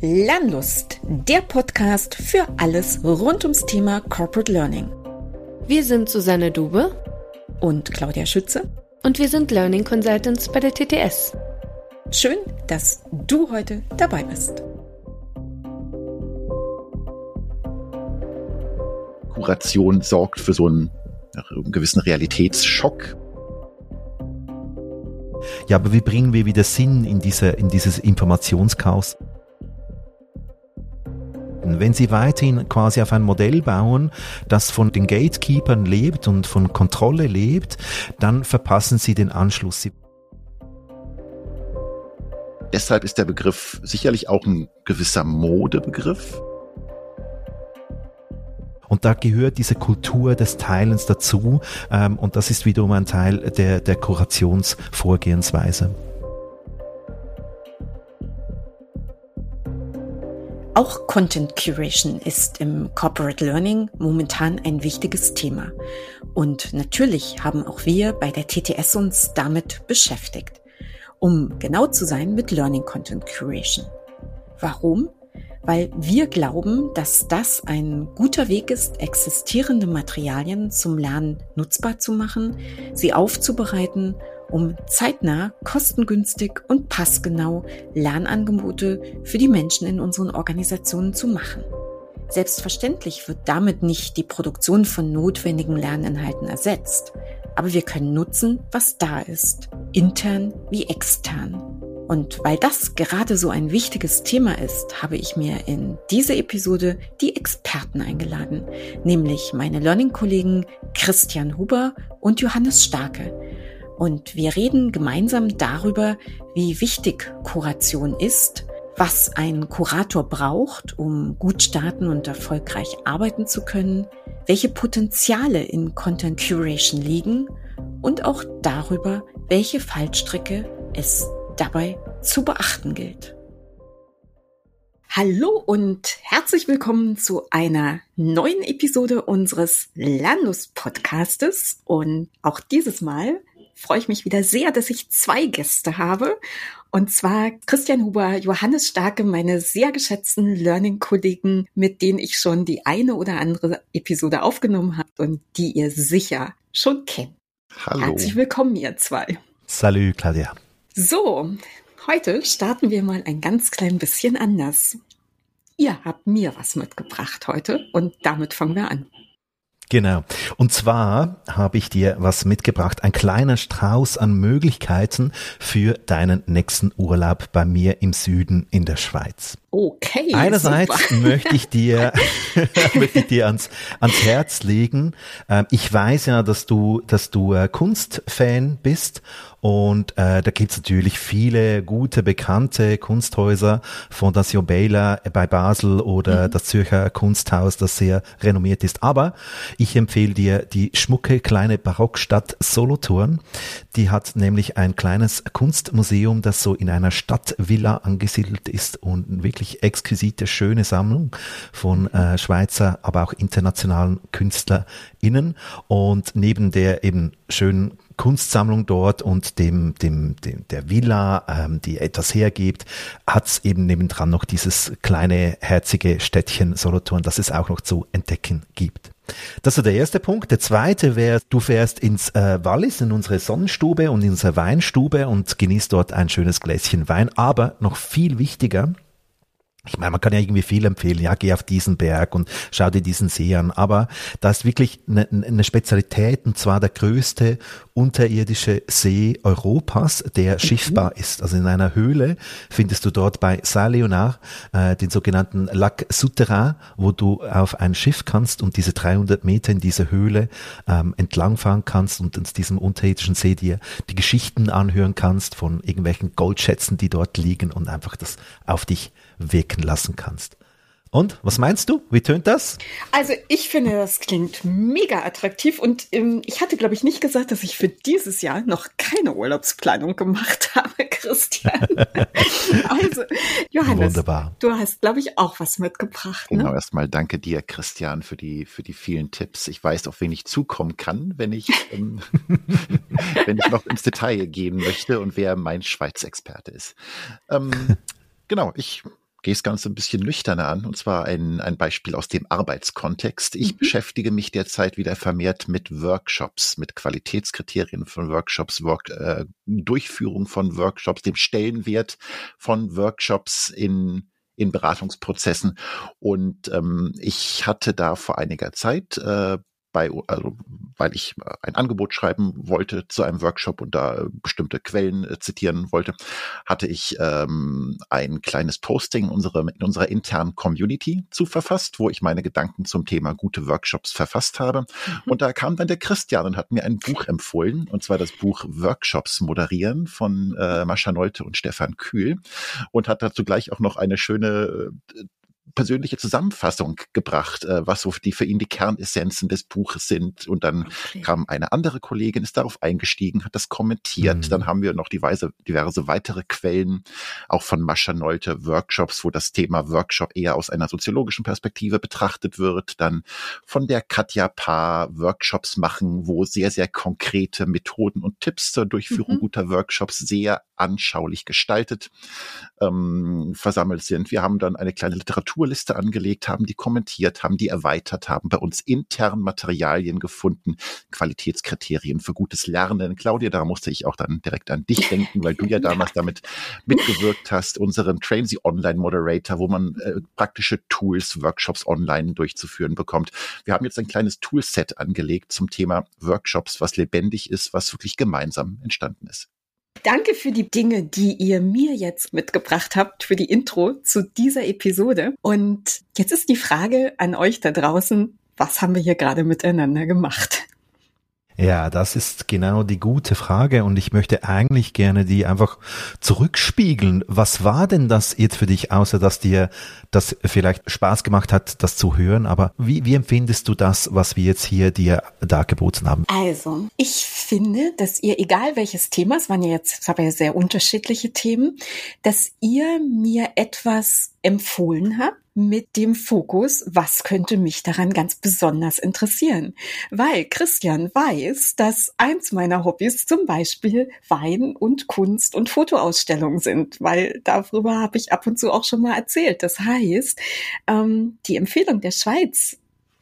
Lernlust, der Podcast für alles rund ums Thema Corporate Learning. Wir sind Susanne Dube und Claudia Schütze und wir sind Learning Consultants bei der TTS. Schön, dass du heute dabei bist. Kuration sorgt für so einen, einen gewissen Realitätsschock. Ja, aber wie bringen wir wieder Sinn in, diese, in dieses Informationschaos? Wenn Sie weiterhin quasi auf ein Modell bauen, das von den Gatekeepern lebt und von Kontrolle lebt, dann verpassen Sie den Anschluss. Deshalb ist der Begriff sicherlich auch ein gewisser Modebegriff. Und da gehört diese Kultur des Teilens dazu. Ähm, und das ist wiederum ein Teil der, der Kurationsvorgehensweise. Auch Content Curation ist im Corporate Learning momentan ein wichtiges Thema. Und natürlich haben auch wir bei der TTS uns damit beschäftigt. Um genau zu sein mit Learning Content Curation. Warum? Weil wir glauben, dass das ein guter Weg ist, existierende Materialien zum Lernen nutzbar zu machen, sie aufzubereiten um zeitnah, kostengünstig und passgenau Lernangebote für die Menschen in unseren Organisationen zu machen. Selbstverständlich wird damit nicht die Produktion von notwendigen Lerninhalten ersetzt, aber wir können nutzen, was da ist, intern wie extern. Und weil das gerade so ein wichtiges Thema ist, habe ich mir in diese Episode die Experten eingeladen, nämlich meine Learning-Kollegen Christian Huber und Johannes Starke, und wir reden gemeinsam darüber, wie wichtig Kuration ist, was ein Kurator braucht, um gut starten und erfolgreich arbeiten zu können, welche Potenziale in Content Curation liegen und auch darüber, welche Fallstricke es dabei zu beachten gilt. Hallo und herzlich willkommen zu einer neuen Episode unseres Landus Podcastes und auch dieses Mal freue ich mich wieder sehr, dass ich zwei Gäste habe. Und zwar Christian Huber, Johannes Starke, meine sehr geschätzten Learning-Kollegen, mit denen ich schon die eine oder andere Episode aufgenommen habe und die ihr sicher schon kennt. Hallo. Herzlich willkommen, ihr zwei. Salut, Claudia. So, heute starten wir mal ein ganz klein bisschen anders. Ihr habt mir was mitgebracht heute und damit fangen wir an. Genau. Und zwar habe ich dir was mitgebracht, ein kleiner Strauß an Möglichkeiten für deinen nächsten Urlaub bei mir im Süden in der Schweiz. Okay. Einerseits super. möchte ich dir, möchte ich dir ans, ans Herz legen. Ähm, ich weiß ja, dass du, dass du äh, Kunstfan bist und äh, da gibt's natürlich viele gute, bekannte Kunsthäuser, Fondation Baylor bei Basel oder mhm. das Zürcher Kunsthaus, das sehr renommiert ist. Aber ich empfehle dir die schmucke kleine Barockstadt Solothurn. Die hat nämlich ein kleines Kunstmuseum, das so in einer Stadtvilla angesiedelt ist und wirklich exquisite, schöne Sammlung von äh, Schweizer, aber auch internationalen KünstlerInnen. Und neben der eben schönen Kunstsammlung dort und dem, dem, dem der Villa, ähm, die etwas hergibt, hat's eben nebendran noch dieses kleine, herzige Städtchen Solothurn, das es auch noch zu entdecken gibt. Das ist der erste Punkt. Der zweite wäre, du fährst ins äh, Wallis, in unsere Sonnenstube und in unsere Weinstube und genießt dort ein schönes Gläschen Wein. Aber noch viel wichtiger, ich meine, man kann ja irgendwie viel empfehlen, ja, geh auf diesen Berg und schau dir diesen See an, aber da ist wirklich eine, eine Spezialität und zwar der größte unterirdische See Europas, der mhm. schiffbar ist. Also in einer Höhle findest du dort bei Saint-Léonard äh, den sogenannten Lac Souterrain, wo du auf ein Schiff kannst und diese 300 Meter in dieser Höhle ähm, entlangfahren kannst und in diesem unterirdischen See dir die Geschichten anhören kannst von irgendwelchen Goldschätzen, die dort liegen und einfach das auf dich wirken lassen kannst. Und was meinst du? Wie tönt das? Also ich finde, das klingt mega attraktiv und ähm, ich hatte, glaube ich, nicht gesagt, dass ich für dieses Jahr noch keine Urlaubsplanung gemacht habe, Christian. also Johannes, Wunderbar. du hast, glaube ich, auch was mitgebracht. Ne? Genau, erstmal danke dir, Christian, für die für die vielen Tipps. Ich weiß, auf wen ich zukommen kann, wenn ich ähm, wenn ich noch ins Detail gehen möchte und wer mein Schweiz-Experte ist. Ähm, genau, ich gehe das Ganze ein bisschen nüchterner an, und zwar ein, ein Beispiel aus dem Arbeitskontext. Ich mhm. beschäftige mich derzeit wieder vermehrt mit Workshops, mit Qualitätskriterien von Workshops, Work, äh, Durchführung von Workshops, dem Stellenwert von Workshops in in Beratungsprozessen. Und ähm, ich hatte da vor einiger Zeit äh, bei, also weil ich äh, ein Angebot schreiben wollte zu einem Workshop und da äh, bestimmte Quellen äh, zitieren wollte, hatte ich ähm, ein kleines Posting in, unserer in unserer internen Community zu verfasst, wo ich meine Gedanken zum Thema gute Workshops verfasst habe. Mhm. Und da kam dann der Christian und hat mir ein Buch empfohlen, und zwar das Buch Workshops moderieren von äh, Mascha Nolte und Stefan Kühl und hat dazu gleich auch noch eine schöne persönliche Zusammenfassung gebracht, äh, was so die für ihn die Kernessenzen des Buches sind. Und dann okay. kam eine andere Kollegin, ist darauf eingestiegen, hat das kommentiert. Mhm. Dann haben wir noch diverse, diverse weitere Quellen, auch von Mascha Nolte, Workshops, wo das Thema Workshop eher aus einer soziologischen Perspektive betrachtet wird. Dann von der Katja Paar Workshops machen, wo sehr, sehr konkrete Methoden und Tipps zur Durchführung mhm. guter Workshops sehr anschaulich gestaltet ähm, versammelt sind. Wir haben dann eine kleine Literaturliste angelegt, haben die kommentiert, haben die erweitert, haben bei uns intern Materialien gefunden, Qualitätskriterien für gutes Lernen. Claudia, da musste ich auch dann direkt an dich denken, weil du ja damals damit mitgewirkt hast, unseren Train Sie Online Moderator, wo man äh, praktische Tools, Workshops online durchzuführen bekommt. Wir haben jetzt ein kleines Toolset angelegt zum Thema Workshops, was lebendig ist, was wirklich gemeinsam entstanden ist. Danke für die Dinge, die ihr mir jetzt mitgebracht habt, für die Intro zu dieser Episode. Und jetzt ist die Frage an euch da draußen, was haben wir hier gerade miteinander gemacht? Ja, das ist genau die gute Frage und ich möchte eigentlich gerne die einfach zurückspiegeln. Was war denn das jetzt für dich, außer dass dir das vielleicht Spaß gemacht hat, das zu hören? Aber wie, wie empfindest du das, was wir jetzt hier dir dargeboten haben? Also, ich finde, dass ihr, egal welches Thema, es waren ja jetzt, es waren ja sehr unterschiedliche Themen, dass ihr mir etwas empfohlen habt, mit dem Fokus, was könnte mich daran ganz besonders interessieren. Weil Christian weiß, dass eins meiner Hobbys zum Beispiel Wein und Kunst und Fotoausstellungen sind, weil darüber habe ich ab und zu auch schon mal erzählt. Das heißt, ähm, die Empfehlung der Schweiz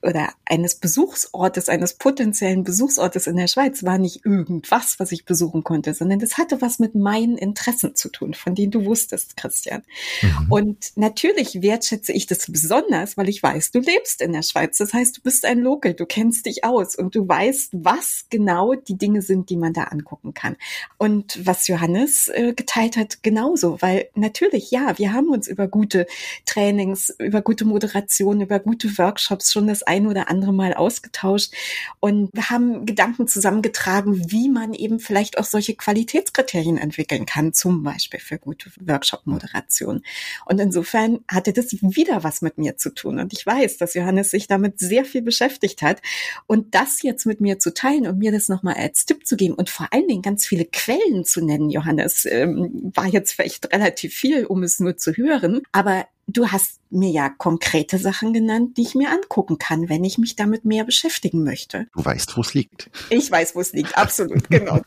oder eines Besuchsortes, eines potenziellen Besuchsortes in der Schweiz war nicht irgendwas, was ich besuchen konnte, sondern das hatte was mit meinen Interessen zu tun, von denen du wusstest, Christian. Mhm. Und natürlich wertschätze ich das besonders, weil ich weiß, du lebst in der Schweiz. Das heißt, du bist ein Local, du kennst dich aus und du weißt, was genau die Dinge sind, die man da angucken kann. Und was Johannes äh, geteilt hat, genauso, weil natürlich, ja, wir haben uns über gute Trainings, über gute Moderation, über gute Workshops schon das ein oder andere Mal ausgetauscht und haben Gedanken zusammengetragen, wie man eben vielleicht auch solche Qualitätskriterien entwickeln kann, zum Beispiel für gute Workshop-Moderation. Und insofern hatte das wieder was mit mir zu tun. Und ich weiß, dass Johannes sich damit sehr viel beschäftigt hat. Und das jetzt mit mir zu teilen und mir das nochmal als Tipp zu geben und vor allen Dingen ganz viele Quellen zu nennen, Johannes, ähm, war jetzt vielleicht relativ viel, um es nur zu hören. Aber Du hast mir ja konkrete Sachen genannt, die ich mir angucken kann, wenn ich mich damit mehr beschäftigen möchte. Du weißt, wo es liegt. Ich weiß, wo es liegt, absolut, genau.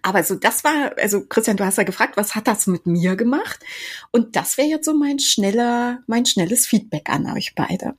Aber so, das war, also Christian, du hast ja gefragt, was hat das mit mir gemacht? Und das wäre jetzt so mein schneller, mein schnelles Feedback an euch beide.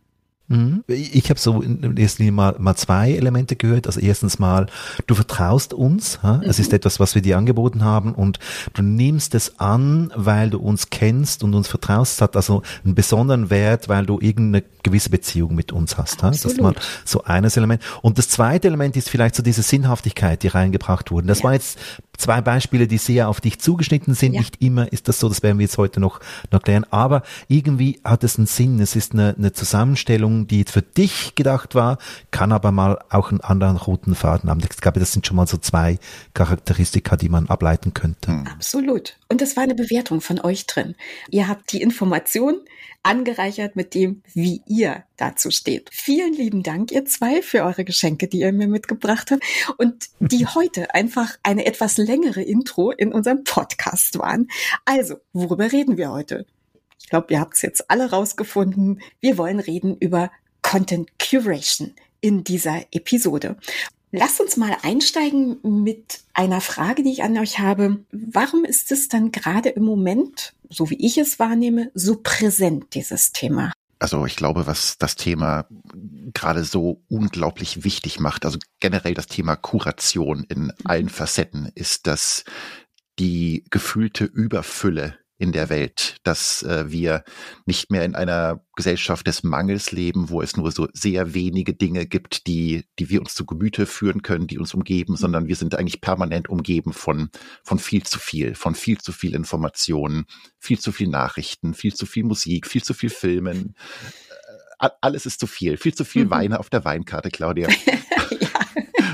Mhm. Ich habe so in erster Linie mal, mal zwei Elemente gehört. Also erstens mal, du vertraust uns. Ha? Es ist mhm. etwas, was wir dir angeboten haben und du nimmst es an, weil du uns kennst und uns vertraust. Es hat also einen besonderen Wert, weil du irgendeine gewisse Beziehung mit uns hast. Ha? Das ist mal so eines Element. Und das zweite Element ist vielleicht so diese Sinnhaftigkeit, die reingebracht wurde. Das ja. war jetzt zwei Beispiele, die sehr auf dich zugeschnitten sind. Ja. Nicht immer ist das so, das werden wir jetzt heute noch, noch klären. Aber irgendwie hat es einen Sinn. Es ist eine, eine Zusammenstellung, die für dich gedacht war, kann aber mal auch einen anderen roten Faden haben. Ich glaube, das sind schon mal so zwei Charakteristika, die man ableiten könnte. Absolut. Und das war eine Bewertung von euch drin. Ihr habt die Information angereichert mit dem, wie ihr dazu steht. Vielen lieben Dank, ihr zwei, für eure Geschenke, die ihr mir mitgebracht habt und die heute einfach eine etwas längere Intro in unserem Podcast waren. Also, worüber reden wir heute? Ich glaube, ihr habt es jetzt alle rausgefunden. Wir wollen reden über Content Curation in dieser Episode. Lasst uns mal einsteigen mit einer Frage, die ich an euch habe. Warum ist es dann gerade im Moment, so wie ich es wahrnehme, so präsent, dieses Thema? Also ich glaube, was das Thema gerade so unglaublich wichtig macht, also generell das Thema Kuration in allen Facetten, ist, dass die gefühlte Überfülle in der Welt, dass äh, wir nicht mehr in einer Gesellschaft des Mangels leben, wo es nur so sehr wenige Dinge gibt, die, die wir uns zu Gemüte führen können, die uns umgeben, mhm. sondern wir sind eigentlich permanent umgeben von, von viel zu viel, von viel zu viel Informationen, viel zu viel Nachrichten, viel zu viel Musik, viel zu viel Filmen. Äh, alles ist zu viel, viel zu viel mhm. Weine auf der Weinkarte, Claudia.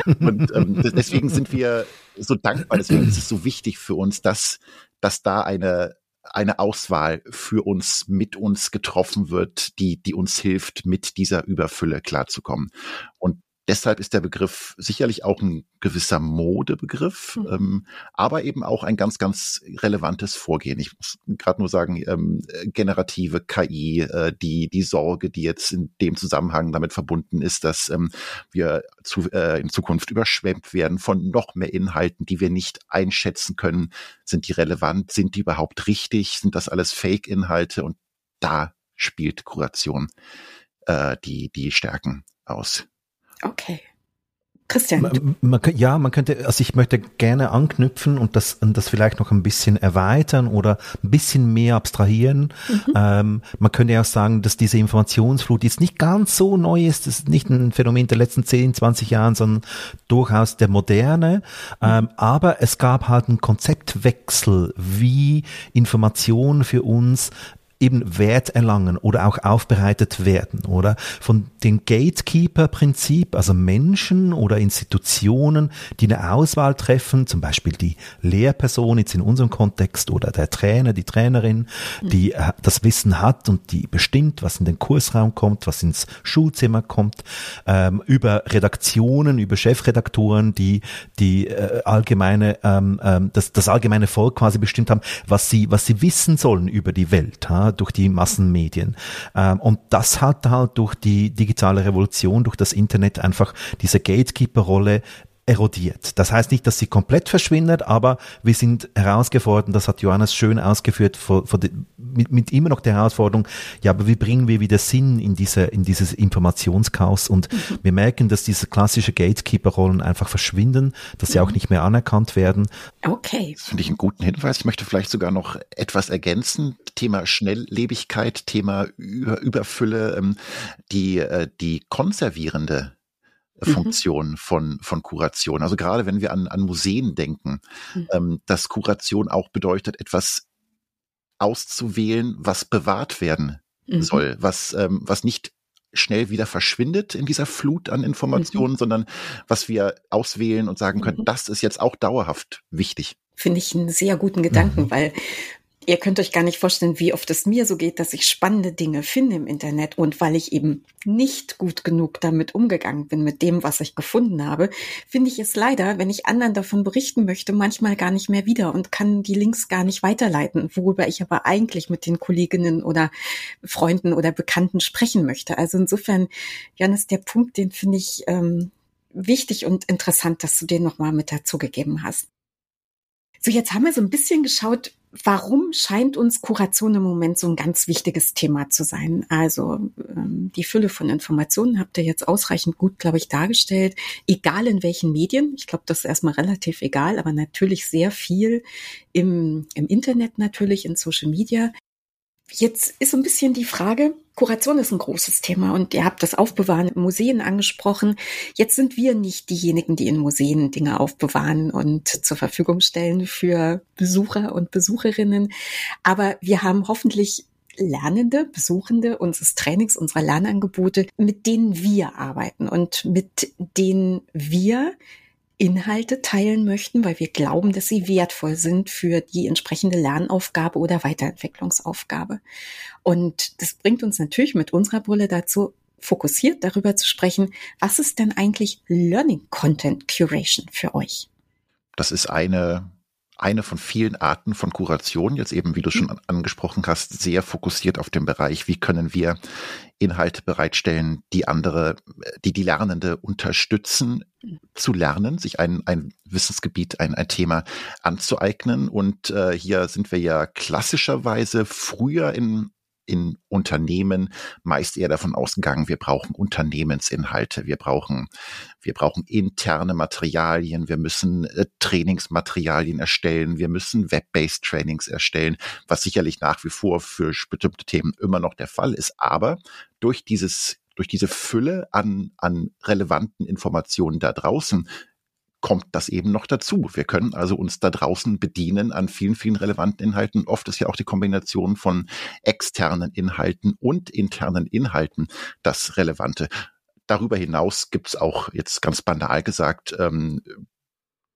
Und ähm, deswegen sind wir so dankbar, deswegen ist es so wichtig für uns, dass, dass da eine, eine Auswahl für uns, mit uns getroffen wird, die, die uns hilft, mit dieser Überfülle klarzukommen. Und Deshalb ist der Begriff sicherlich auch ein gewisser Modebegriff, mhm. ähm, aber eben auch ein ganz, ganz relevantes Vorgehen. Ich muss gerade nur sagen, ähm, generative KI, äh, die, die Sorge, die jetzt in dem Zusammenhang damit verbunden ist, dass ähm, wir zu, äh, in Zukunft überschwemmt werden von noch mehr Inhalten, die wir nicht einschätzen können. Sind die relevant? Sind die überhaupt richtig? Sind das alles Fake-Inhalte? Und da spielt Kuration äh, die, die Stärken aus. Okay. Christian. Man, man, ja, man könnte, also ich möchte gerne anknüpfen und das, das vielleicht noch ein bisschen erweitern oder ein bisschen mehr abstrahieren. Mhm. Ähm, man könnte ja auch sagen, dass diese Informationsflut jetzt nicht ganz so neu ist. Das ist nicht ein Phänomen der letzten 10, 20 Jahren, sondern durchaus der moderne. Mhm. Ähm, aber es gab halt einen Konzeptwechsel, wie Information für uns eben Wert erlangen oder auch aufbereitet werden, oder? Von dem Gatekeeper-Prinzip, also Menschen oder Institutionen, die eine Auswahl treffen, zum Beispiel die Lehrperson jetzt in unserem Kontext oder der Trainer, die Trainerin, die äh, das Wissen hat und die bestimmt, was in den Kursraum kommt, was ins Schulzimmer kommt, ähm, über Redaktionen, über Chefredaktoren, die die äh, allgemeine ähm, ähm, das, das allgemeine Volk quasi bestimmt haben, was sie was sie wissen sollen über die Welt. Ha? Durch die Massenmedien. Ähm, und das hat halt durch die digitale Revolution, durch das Internet einfach diese Gatekeeper-Rolle erodiert. Das heißt nicht, dass sie komplett verschwindet, aber wir sind herausgefordert, das hat Johannes schön ausgeführt, vor, vor die, mit, mit, immer noch der Herausforderung, ja, aber wie bringen wir wieder Sinn in diese, in dieses Informationschaos und mhm. wir merken, dass diese klassische Gatekeeper-Rollen einfach verschwinden, dass sie mhm. auch nicht mehr anerkannt werden. Okay. Das finde ich einen guten Hinweis. Ich möchte vielleicht sogar noch etwas ergänzen. Thema Schnelllebigkeit, Thema Überfülle, ähm, die, äh, die konservierende Mhm. Funktion von, von Kuration. Also gerade wenn wir an, an Museen denken, mhm. ähm, dass Kuration auch bedeutet, etwas auszuwählen, was bewahrt werden mhm. soll, was, ähm, was nicht schnell wieder verschwindet in dieser Flut an Informationen, mhm. sondern was wir auswählen und sagen können, mhm. das ist jetzt auch dauerhaft wichtig. Finde ich einen sehr guten Gedanken, mhm. weil Ihr könnt euch gar nicht vorstellen, wie oft es mir so geht, dass ich spannende Dinge finde im Internet und weil ich eben nicht gut genug damit umgegangen bin, mit dem, was ich gefunden habe, finde ich es leider, wenn ich anderen davon berichten möchte, manchmal gar nicht mehr wieder und kann die Links gar nicht weiterleiten, worüber ich aber eigentlich mit den Kolleginnen oder Freunden oder Bekannten sprechen möchte. Also insofern, Janis, der Punkt, den finde ich ähm, wichtig und interessant, dass du den nochmal mit dazugegeben hast. So, jetzt haben wir so ein bisschen geschaut, warum scheint uns Kuration im Moment so ein ganz wichtiges Thema zu sein? Also ähm, die Fülle von Informationen habt ihr jetzt ausreichend gut, glaube ich, dargestellt. Egal in welchen Medien. Ich glaube, das ist erstmal relativ egal, aber natürlich sehr viel im, im Internet natürlich, in Social Media. Jetzt ist so ein bisschen die Frage, Kuration ist ein großes Thema und ihr habt das Aufbewahren in Museen angesprochen. Jetzt sind wir nicht diejenigen, die in Museen Dinge aufbewahren und zur Verfügung stellen für Besucher und Besucherinnen. Aber wir haben hoffentlich Lernende, Besuchende unseres Trainings, unserer Lernangebote, mit denen wir arbeiten und mit denen wir Inhalte teilen möchten, weil wir glauben, dass sie wertvoll sind für die entsprechende Lernaufgabe oder Weiterentwicklungsaufgabe. Und das bringt uns natürlich mit unserer Brille dazu, fokussiert darüber zu sprechen, was ist denn eigentlich Learning Content Curation für euch? Das ist eine eine von vielen Arten von Kuration, jetzt eben, wie du schon angesprochen hast, sehr fokussiert auf den Bereich, wie können wir Inhalte bereitstellen, die andere, die die Lernende unterstützen zu lernen, sich ein, ein Wissensgebiet, ein, ein Thema anzueignen. Und äh, hier sind wir ja klassischerweise früher in in Unternehmen meist eher davon ausgegangen, wir brauchen Unternehmensinhalte, wir brauchen, wir brauchen interne Materialien, wir müssen äh, Trainingsmaterialien erstellen, wir müssen Web-based Trainings erstellen, was sicherlich nach wie vor für bestimmte Themen immer noch der Fall ist. Aber durch dieses durch diese Fülle an, an relevanten Informationen da draußen kommt das eben noch dazu. Wir können also uns da draußen bedienen an vielen, vielen relevanten Inhalten. Oft ist ja auch die Kombination von externen Inhalten und internen Inhalten das Relevante. Darüber hinaus gibt es auch jetzt ganz banal gesagt ähm,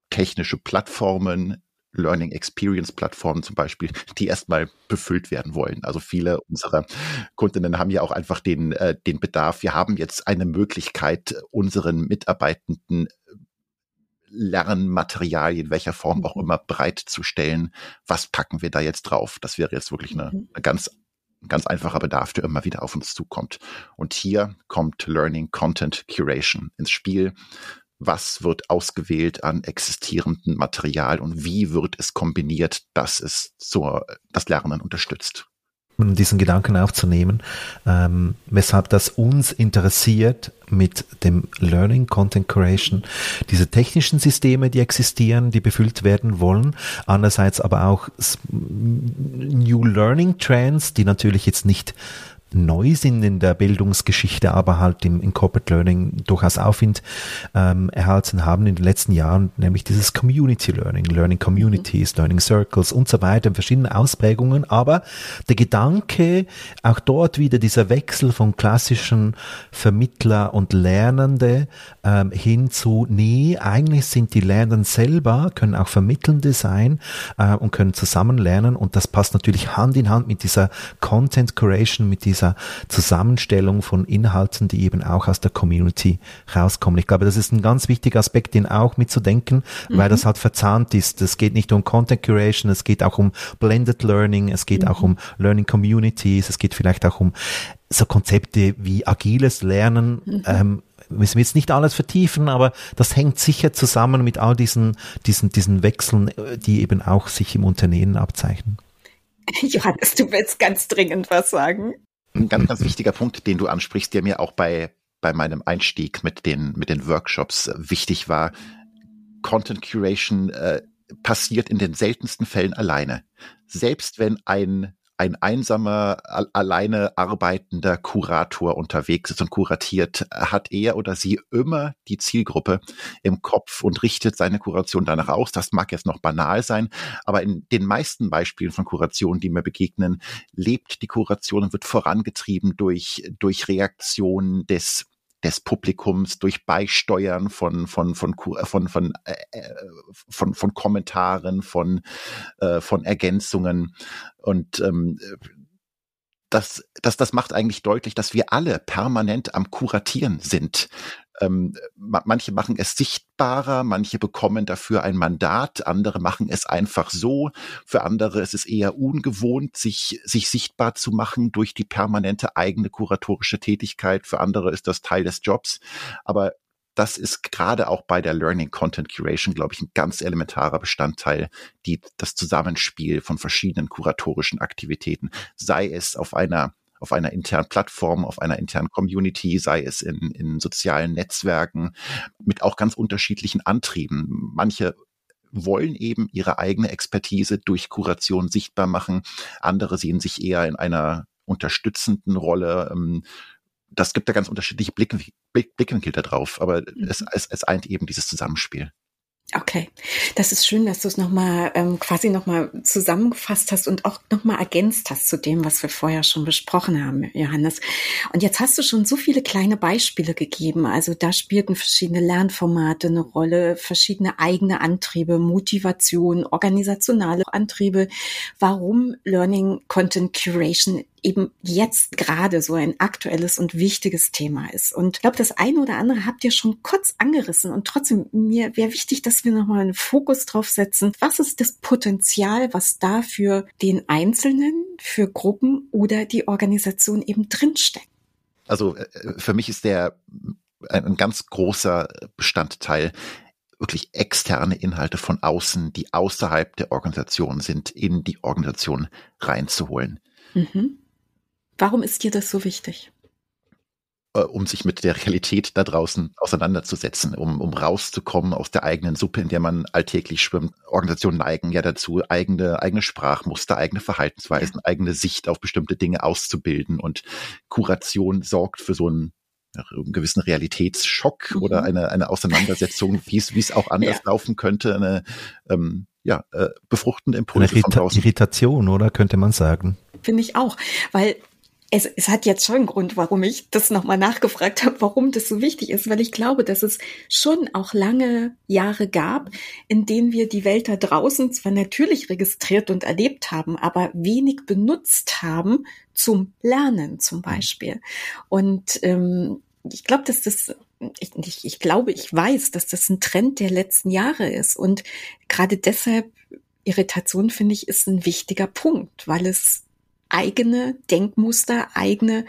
technische Plattformen, Learning Experience Plattformen zum Beispiel, die erstmal befüllt werden wollen. Also viele unserer Kundinnen haben ja auch einfach den, äh, den Bedarf. Wir haben jetzt eine Möglichkeit, unseren Mitarbeitenden Lernmaterial in welcher Form auch mhm. immer bereitzustellen. Was packen wir da jetzt drauf? Das wäre jetzt wirklich eine, mhm. eine ganz ganz einfacher Bedarf, der immer wieder auf uns zukommt. Und hier kommt Learning Content Curation ins Spiel. Was wird ausgewählt an existierendem Material und wie wird es kombiniert, dass es zur, das Lernen unterstützt? um diesen Gedanken aufzunehmen, ähm, weshalb das uns interessiert mit dem Learning Content Creation, diese technischen Systeme, die existieren, die befüllt werden wollen, andererseits aber auch New Learning Trends, die natürlich jetzt nicht neu sind in der Bildungsgeschichte, aber halt im, im Corporate Learning durchaus Aufwind ähm, erhalten haben in den letzten Jahren, nämlich dieses Community Learning, Learning Communities, mhm. Learning Circles und so weiter in verschiedenen Ausprägungen. Aber der Gedanke, auch dort wieder dieser Wechsel von klassischen Vermittler und Lernende ähm, hin zu, nee, eigentlich sind die Lernenden selber, können auch Vermittelnde sein äh, und können zusammen lernen und das passt natürlich Hand in Hand mit dieser Content Curation, mit dieser dieser Zusammenstellung von Inhalten, die eben auch aus der Community rauskommen. Ich glaube, das ist ein ganz wichtiger Aspekt, den auch mitzudenken, mhm. weil das halt verzahnt ist. Es geht nicht um Content Curation, es geht auch um Blended Learning, es geht mhm. auch um Learning Communities, es geht vielleicht auch um so Konzepte wie agiles Lernen. Mhm. Ähm, müssen wir jetzt nicht alles vertiefen, aber das hängt sicher zusammen mit all diesen, diesen, diesen Wechseln, die eben auch sich im Unternehmen abzeichnen. Johannes, du willst ganz dringend was sagen. Ein ganz, ganz wichtiger Punkt, den du ansprichst, der mir auch bei, bei meinem Einstieg mit den, mit den Workshops äh, wichtig war. Content Curation äh, passiert in den seltensten Fällen alleine. Selbst wenn ein ein einsamer, alleine arbeitender Kurator unterwegs ist und kuratiert, hat er oder sie immer die Zielgruppe im Kopf und richtet seine Kuration danach aus. Das mag jetzt noch banal sein, aber in den meisten Beispielen von Kurationen, die mir begegnen, lebt die Kuration und wird vorangetrieben durch, durch Reaktionen des des Publikums durch Beisteuern von von von von von äh, äh, von, von Kommentaren von äh, von Ergänzungen und ähm, das, das, das macht eigentlich deutlich, dass wir alle permanent am Kuratieren sind. Ähm, manche machen es sichtbarer, manche bekommen dafür ein Mandat, andere machen es einfach so. Für andere ist es eher ungewohnt, sich, sich sichtbar zu machen durch die permanente eigene kuratorische Tätigkeit. Für andere ist das Teil des Jobs. Aber das ist gerade auch bei der Learning Content Curation, glaube ich, ein ganz elementarer Bestandteil, die, das Zusammenspiel von verschiedenen kuratorischen Aktivitäten, sei es auf einer auf einer internen Plattform, auf einer internen Community, sei es in, in sozialen Netzwerken, mit auch ganz unterschiedlichen Antrieben. Manche wollen eben ihre eigene Expertise durch Kuration sichtbar machen. Andere sehen sich eher in einer unterstützenden Rolle, ähm, das gibt da ganz unterschiedliche Blickwinkel, Blickwinkel da drauf, aber mhm. es, es, es eint eben dieses Zusammenspiel. Okay, das ist schön, dass du es nochmal ähm, quasi nochmal zusammengefasst hast und auch nochmal ergänzt hast zu dem, was wir vorher schon besprochen haben, Johannes. Und jetzt hast du schon so viele kleine Beispiele gegeben. Also da spielten verschiedene Lernformate eine Rolle, verschiedene eigene Antriebe, Motivation, organisationale Antriebe, warum Learning Content Curation eben jetzt gerade so ein aktuelles und wichtiges Thema ist. Und ich glaube, das eine oder andere habt ihr schon kurz angerissen und trotzdem mir wäre wichtig, dass wir nochmal einen Fokus drauf setzen. Was ist das Potenzial, was da für den Einzelnen, für Gruppen oder die Organisation eben drinsteckt? Also äh, für mich ist der ein, ein ganz großer Bestandteil, wirklich externe Inhalte von außen, die außerhalb der Organisation sind, in die Organisation reinzuholen. Mhm. Warum ist dir das so wichtig? Äh, um sich mit der Realität da draußen auseinanderzusetzen, um, um rauszukommen aus der eigenen Suppe, in der man alltäglich schwimmt. Organisationen neigen ja dazu, eigene, eigene Sprachmuster, eigene Verhaltensweisen, ja. eigene Sicht auf bestimmte Dinge auszubilden und Kuration sorgt für so einen einen gewissen Realitätsschock mhm. oder eine, eine Auseinandersetzung, wie es, wie es auch anders ja. laufen könnte, eine ähm, ja, äh, befruchtende Impulse eine Irrita Irritation, oder könnte man sagen? Finde ich auch, weil es, es hat jetzt schon einen Grund, warum ich das nochmal nachgefragt habe, warum das so wichtig ist, weil ich glaube, dass es schon auch lange Jahre gab, in denen wir die Welt da draußen zwar natürlich registriert und erlebt haben, aber wenig benutzt haben zum Lernen zum Beispiel. Und ähm, ich glaube, dass das ich, ich, ich glaube, ich weiß, dass das ein Trend der letzten Jahre ist. Und gerade deshalb, Irritation, finde ich, ist ein wichtiger Punkt, weil es eigene Denkmuster, eigene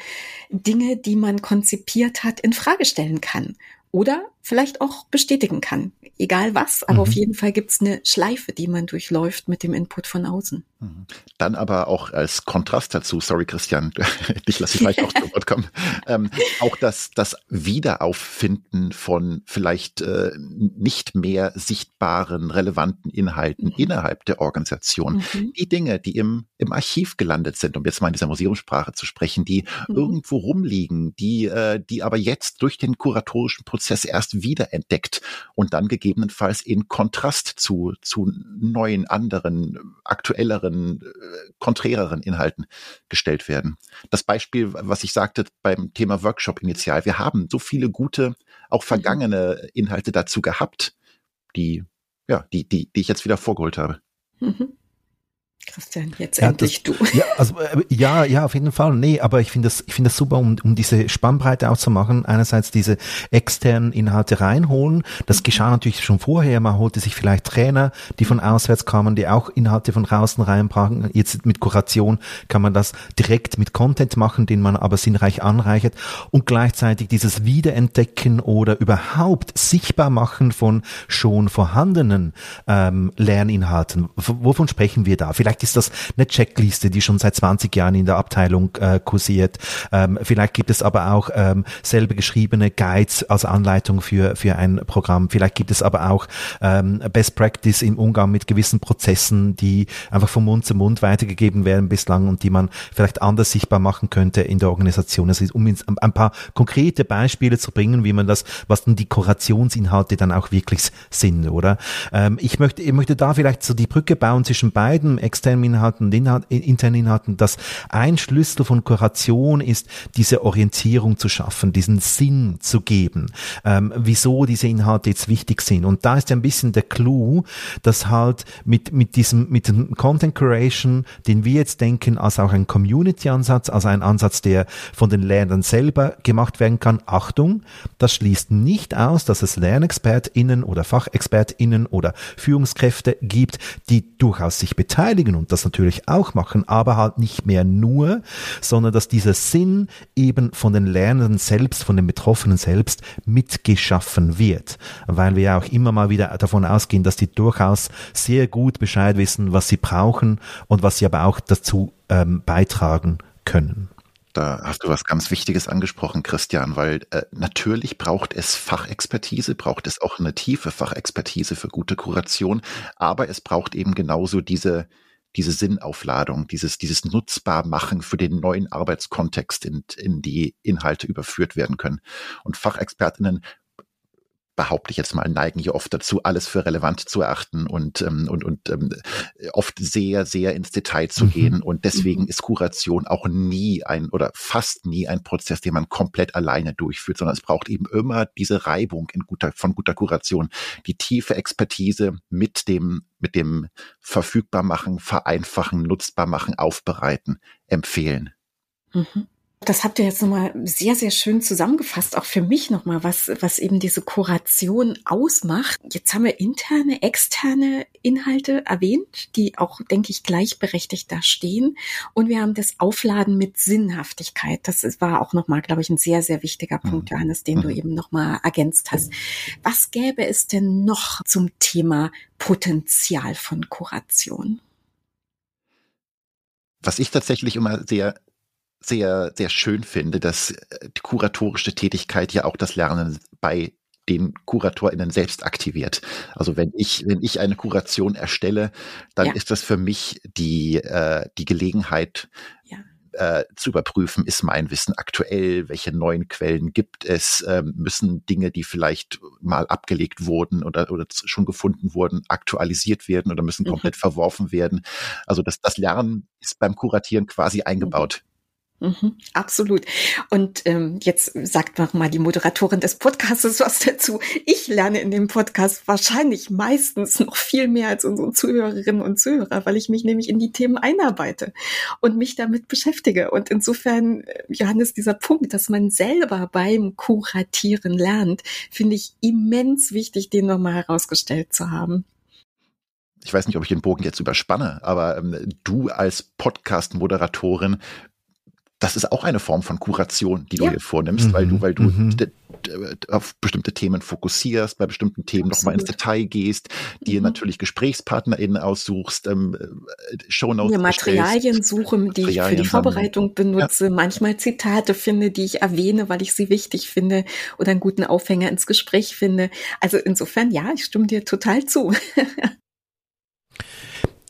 Dinge, die man konzipiert hat, in Frage stellen kann. Oder vielleicht auch bestätigen kann. Egal was, aber mhm. auf jeden Fall gibt's eine Schleife, die man durchläuft mit dem Input von außen. Mhm. Dann aber auch als Kontrast dazu, sorry Christian, dich lasse ich gleich auch zu Wort kommen, ähm, auch das, das Wiederauffinden von vielleicht äh, nicht mehr sichtbaren, relevanten Inhalten mhm. innerhalb der Organisation. Mhm. Die Dinge, die im, im Archiv gelandet sind, um jetzt mal in dieser Museumssprache zu sprechen, die mhm. irgendwo rumliegen, die, äh, die aber jetzt durch den kuratorischen Prozess erst wiederentdeckt und dann gegebenenfalls in Kontrast zu, zu neuen, anderen, aktuelleren, äh, konträreren Inhalten gestellt werden. Das Beispiel, was ich sagte beim Thema Workshop initial, wir haben so viele gute, auch mhm. vergangene Inhalte dazu gehabt, die, ja, die, die, die ich jetzt wieder vorgeholt habe. Mhm. Christian, jetzt ja, endlich das, du. Ja, also, äh, ja, ja, auf jeden Fall. Nee, aber ich finde das, ich finde das super, um, um diese Spannbreite auszumachen. Einerseits diese externen Inhalte reinholen. Das geschah natürlich schon vorher. Man holte sich vielleicht Trainer, die von auswärts kamen, die auch Inhalte von draußen reinbrachen. Jetzt mit Kuration kann man das direkt mit Content machen, den man aber sinnreich anreichert. Und gleichzeitig dieses Wiederentdecken oder überhaupt sichtbar machen von schon vorhandenen ähm, Lerninhalten. W wovon sprechen wir da? Vielleicht Vielleicht ist das eine Checkliste, die schon seit 20 Jahren in der Abteilung äh, kursiert. Ähm, vielleicht gibt es aber auch ähm, selber geschriebene Guides als Anleitung für, für ein Programm. Vielleicht gibt es aber auch ähm, Best Practice im Umgang mit gewissen Prozessen, die einfach von Mund zu Mund weitergegeben werden bislang und die man vielleicht anders sichtbar machen könnte in der Organisation. Also um ein paar konkrete Beispiele zu bringen, wie man das, was dann die Kurationsinhalte dann auch wirklich sind, oder? Ähm, ich möchte, ich möchte da vielleicht so die Brücke bauen zwischen beiden externen externen Inhalten, Inhalt, internen Inhalten, dass ein Schlüssel von Kuration ist, diese Orientierung zu schaffen, diesen Sinn zu geben, ähm, wieso diese Inhalte jetzt wichtig sind. Und da ist ein bisschen der Clou, dass halt mit, mit diesem, mit dem Content Curation, den wir jetzt denken, als auch ein Community-Ansatz, also ein Ansatz, der von den Lernern selber gemacht werden kann. Achtung, das schließt nicht aus, dass es LernexpertInnen oder FachexpertInnen oder Führungskräfte gibt, die durchaus sich beteiligen und das natürlich auch machen, aber halt nicht mehr nur, sondern dass dieser Sinn eben von den Lernenden selbst, von den Betroffenen selbst mitgeschaffen wird, weil wir ja auch immer mal wieder davon ausgehen, dass die durchaus sehr gut Bescheid wissen, was sie brauchen und was sie aber auch dazu ähm, beitragen können. Da hast du was ganz Wichtiges angesprochen, Christian, weil äh, natürlich braucht es Fachexpertise, braucht es auch eine tiefe Fachexpertise für gute Kuration, aber es braucht eben genauso diese, diese Sinnaufladung, dieses, dieses Nutzbarmachen für den neuen Arbeitskontext, in, in die Inhalte überführt werden können. Und Fachexpertinnen behaupte ich jetzt mal, neigen hier oft dazu, alles für relevant zu erachten und, ähm, und, und ähm, oft sehr, sehr ins Detail zu mhm. gehen. Und deswegen mhm. ist Kuration auch nie ein oder fast nie ein Prozess, den man komplett alleine durchführt, sondern es braucht eben immer diese Reibung in guter, von guter Kuration, die tiefe Expertise mit dem, mit dem verfügbar machen, vereinfachen, nutzbar machen, aufbereiten, empfehlen. Mhm. Das habt ihr jetzt nochmal sehr, sehr schön zusammengefasst, auch für mich nochmal, was, was eben diese Kuration ausmacht. Jetzt haben wir interne, externe Inhalte erwähnt, die auch, denke ich, gleichberechtigt da stehen. Und wir haben das Aufladen mit Sinnhaftigkeit. Das war auch nochmal, glaube ich, ein sehr, sehr wichtiger Punkt, mhm. Johannes, den du mhm. eben nochmal ergänzt hast. Was gäbe es denn noch zum Thema Potenzial von Kuration? Was ich tatsächlich immer sehr sehr, sehr schön finde, dass äh, die kuratorische Tätigkeit ja auch das Lernen bei den KuratorInnen selbst aktiviert. Also wenn ich, wenn ich eine Kuration erstelle, dann ja. ist das für mich die, äh, die Gelegenheit, ja. äh, zu überprüfen, ist mein Wissen aktuell, welche neuen Quellen gibt es, ähm, müssen Dinge, die vielleicht mal abgelegt wurden oder, oder schon gefunden wurden, aktualisiert werden oder müssen mhm. komplett verworfen werden. Also das, das Lernen ist beim Kuratieren quasi eingebaut. Mhm. Mhm, absolut. Und ähm, jetzt sagt noch mal die Moderatorin des Podcasts was dazu. Ich lerne in dem Podcast wahrscheinlich meistens noch viel mehr als unsere Zuhörerinnen und Zuhörer, weil ich mich nämlich in die Themen einarbeite und mich damit beschäftige. Und insofern, äh, Johannes, dieser Punkt, dass man selber beim Kuratieren lernt, finde ich immens wichtig, den nochmal herausgestellt zu haben ich weiß nicht, ob ich den Bogen jetzt überspanne, aber ähm, du als Podcast-Moderatorin das ist auch eine Form von Kuration, die du ja. hier vornimmst, mhm. weil du, weil du mhm. auf bestimmte Themen fokussierst, bei bestimmten Themen nochmal ins Detail gehst, dir mhm. natürlich GesprächspartnerInnen aussuchst, ähm, äh, Shownotes. Mir Materialien suche, die Materialien ich für die Vorbereitung benutze, ja. manchmal Zitate finde, die ich erwähne, weil ich sie wichtig finde oder einen guten Aufhänger ins Gespräch finde. Also insofern, ja, ich stimme dir total zu.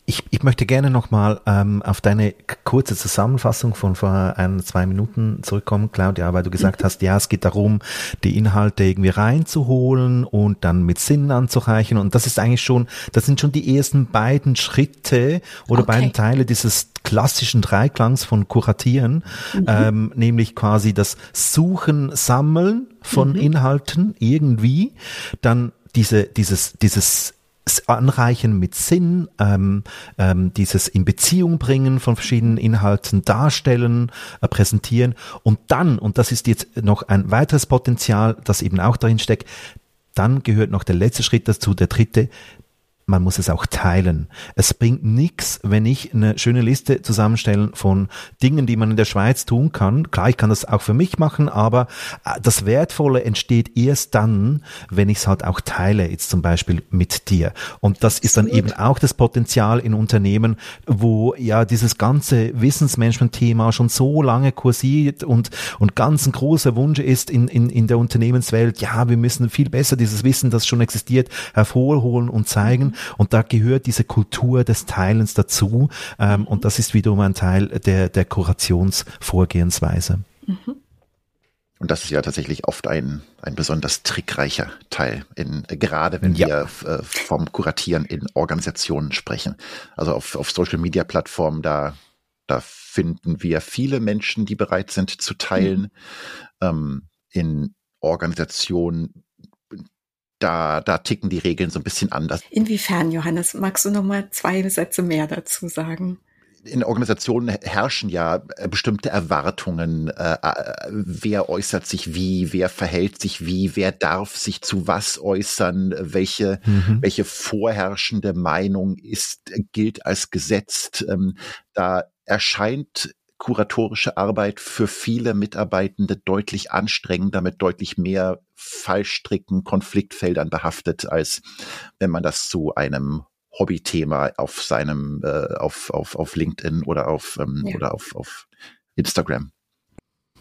Ich, ich möchte gerne nochmal ähm, auf deine kurze Zusammenfassung von vor ein, zwei Minuten zurückkommen, Claudia, weil du gesagt hast, ja, es geht darum, die Inhalte irgendwie reinzuholen und dann mit Sinn anzureichen. Und das ist eigentlich schon, das sind schon die ersten beiden Schritte oder okay. beiden Teile dieses klassischen Dreiklangs von Kuratieren, mhm. ähm, nämlich quasi das Suchen, Sammeln von mhm. Inhalten irgendwie, dann diese, dieses, dieses Anreichen mit Sinn, ähm, ähm, dieses in Beziehung bringen von verschiedenen Inhalten, darstellen, äh, präsentieren. Und dann, und das ist jetzt noch ein weiteres Potenzial, das eben auch darin steckt, dann gehört noch der letzte Schritt dazu, der dritte, man muss es auch teilen. Es bringt nichts, wenn ich eine schöne Liste zusammenstellen von Dingen, die man in der Schweiz tun kann. Klar, ich kann das auch für mich machen, aber äh, das Wertvolle entsteht erst dann, wenn ich es halt auch teile, jetzt zum Beispiel mit dir. Und das ist dann eben auch das Potenzial in Unternehmen, wo ja dieses ganze Wissensmanagement-Thema schon so lange kursiert und, und ganz ein großer Wunsch ist in, in, in der Unternehmenswelt, ja, wir müssen viel besser dieses Wissen, das schon existiert, hervorholen und zeigen. Und da gehört diese Kultur des Teilens dazu. Ähm. Und das ist wiederum ein Teil der, der Kurationsvorgehensweise. Mhm. Und das ist ja tatsächlich oft ein, ein besonders trickreicher Teil, in, gerade wenn ja. wir äh, vom Kuratieren in Organisationen sprechen. Also auf, auf Social Media Plattformen, da, da finden wir viele Menschen, die bereit sind zu teilen. Mhm. Ähm, in Organisationen da, da ticken die Regeln so ein bisschen anders. Inwiefern, Johannes? Magst du noch mal zwei Sätze mehr dazu sagen? in Organisationen herrschen ja äh, bestimmte Erwartungen. Äh, äh, wer äußert sich wie, wer verhält sich wie, wer darf sich zu was äußern, welche, mhm. welche vorherrschende Meinung ist, gilt als gesetzt. Ähm, da erscheint kuratorische Arbeit für viele Mitarbeitende deutlich anstrengender, mit deutlich mehr Fallstricken, Konfliktfeldern behaftet, als wenn man das zu einem Hobbythema auf seinem, äh, auf, auf, auf LinkedIn oder auf, ähm, ja. oder auf, auf Instagram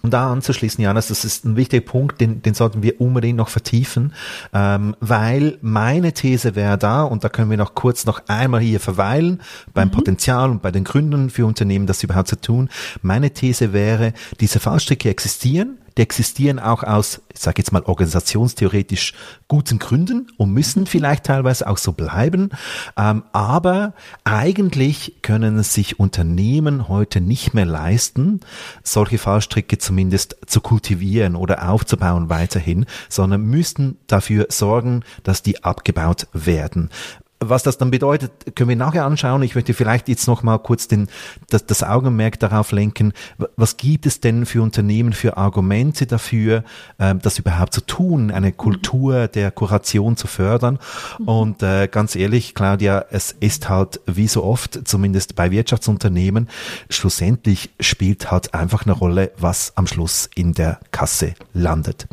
um da anzuschließen, Janis, das ist ein wichtiger Punkt, den, den sollten wir unbedingt noch vertiefen, ähm, weil meine These wäre da, und da können wir noch kurz noch einmal hier verweilen, beim mhm. Potenzial und bei den Gründen für Unternehmen, das überhaupt zu tun. Meine These wäre, diese Fallstricke existieren, die existieren auch aus, ich sage jetzt mal organisationstheoretisch guten Gründen und müssen vielleicht teilweise auch so bleiben. Ähm, aber eigentlich können es sich Unternehmen heute nicht mehr leisten, solche Fallstricke zumindest zu kultivieren oder aufzubauen weiterhin, sondern müssten dafür sorgen, dass die abgebaut werden. Was das dann bedeutet, können wir nachher anschauen. Ich möchte vielleicht jetzt noch mal kurz den, das, das Augenmerk darauf lenken. Was gibt es denn für Unternehmen, für Argumente dafür, äh, das überhaupt zu tun, eine Kultur der Kuration zu fördern? Mhm. Und äh, ganz ehrlich, Claudia, es ist halt wie so oft, zumindest bei Wirtschaftsunternehmen, schlussendlich spielt halt einfach eine Rolle, was am Schluss in der Kasse landet.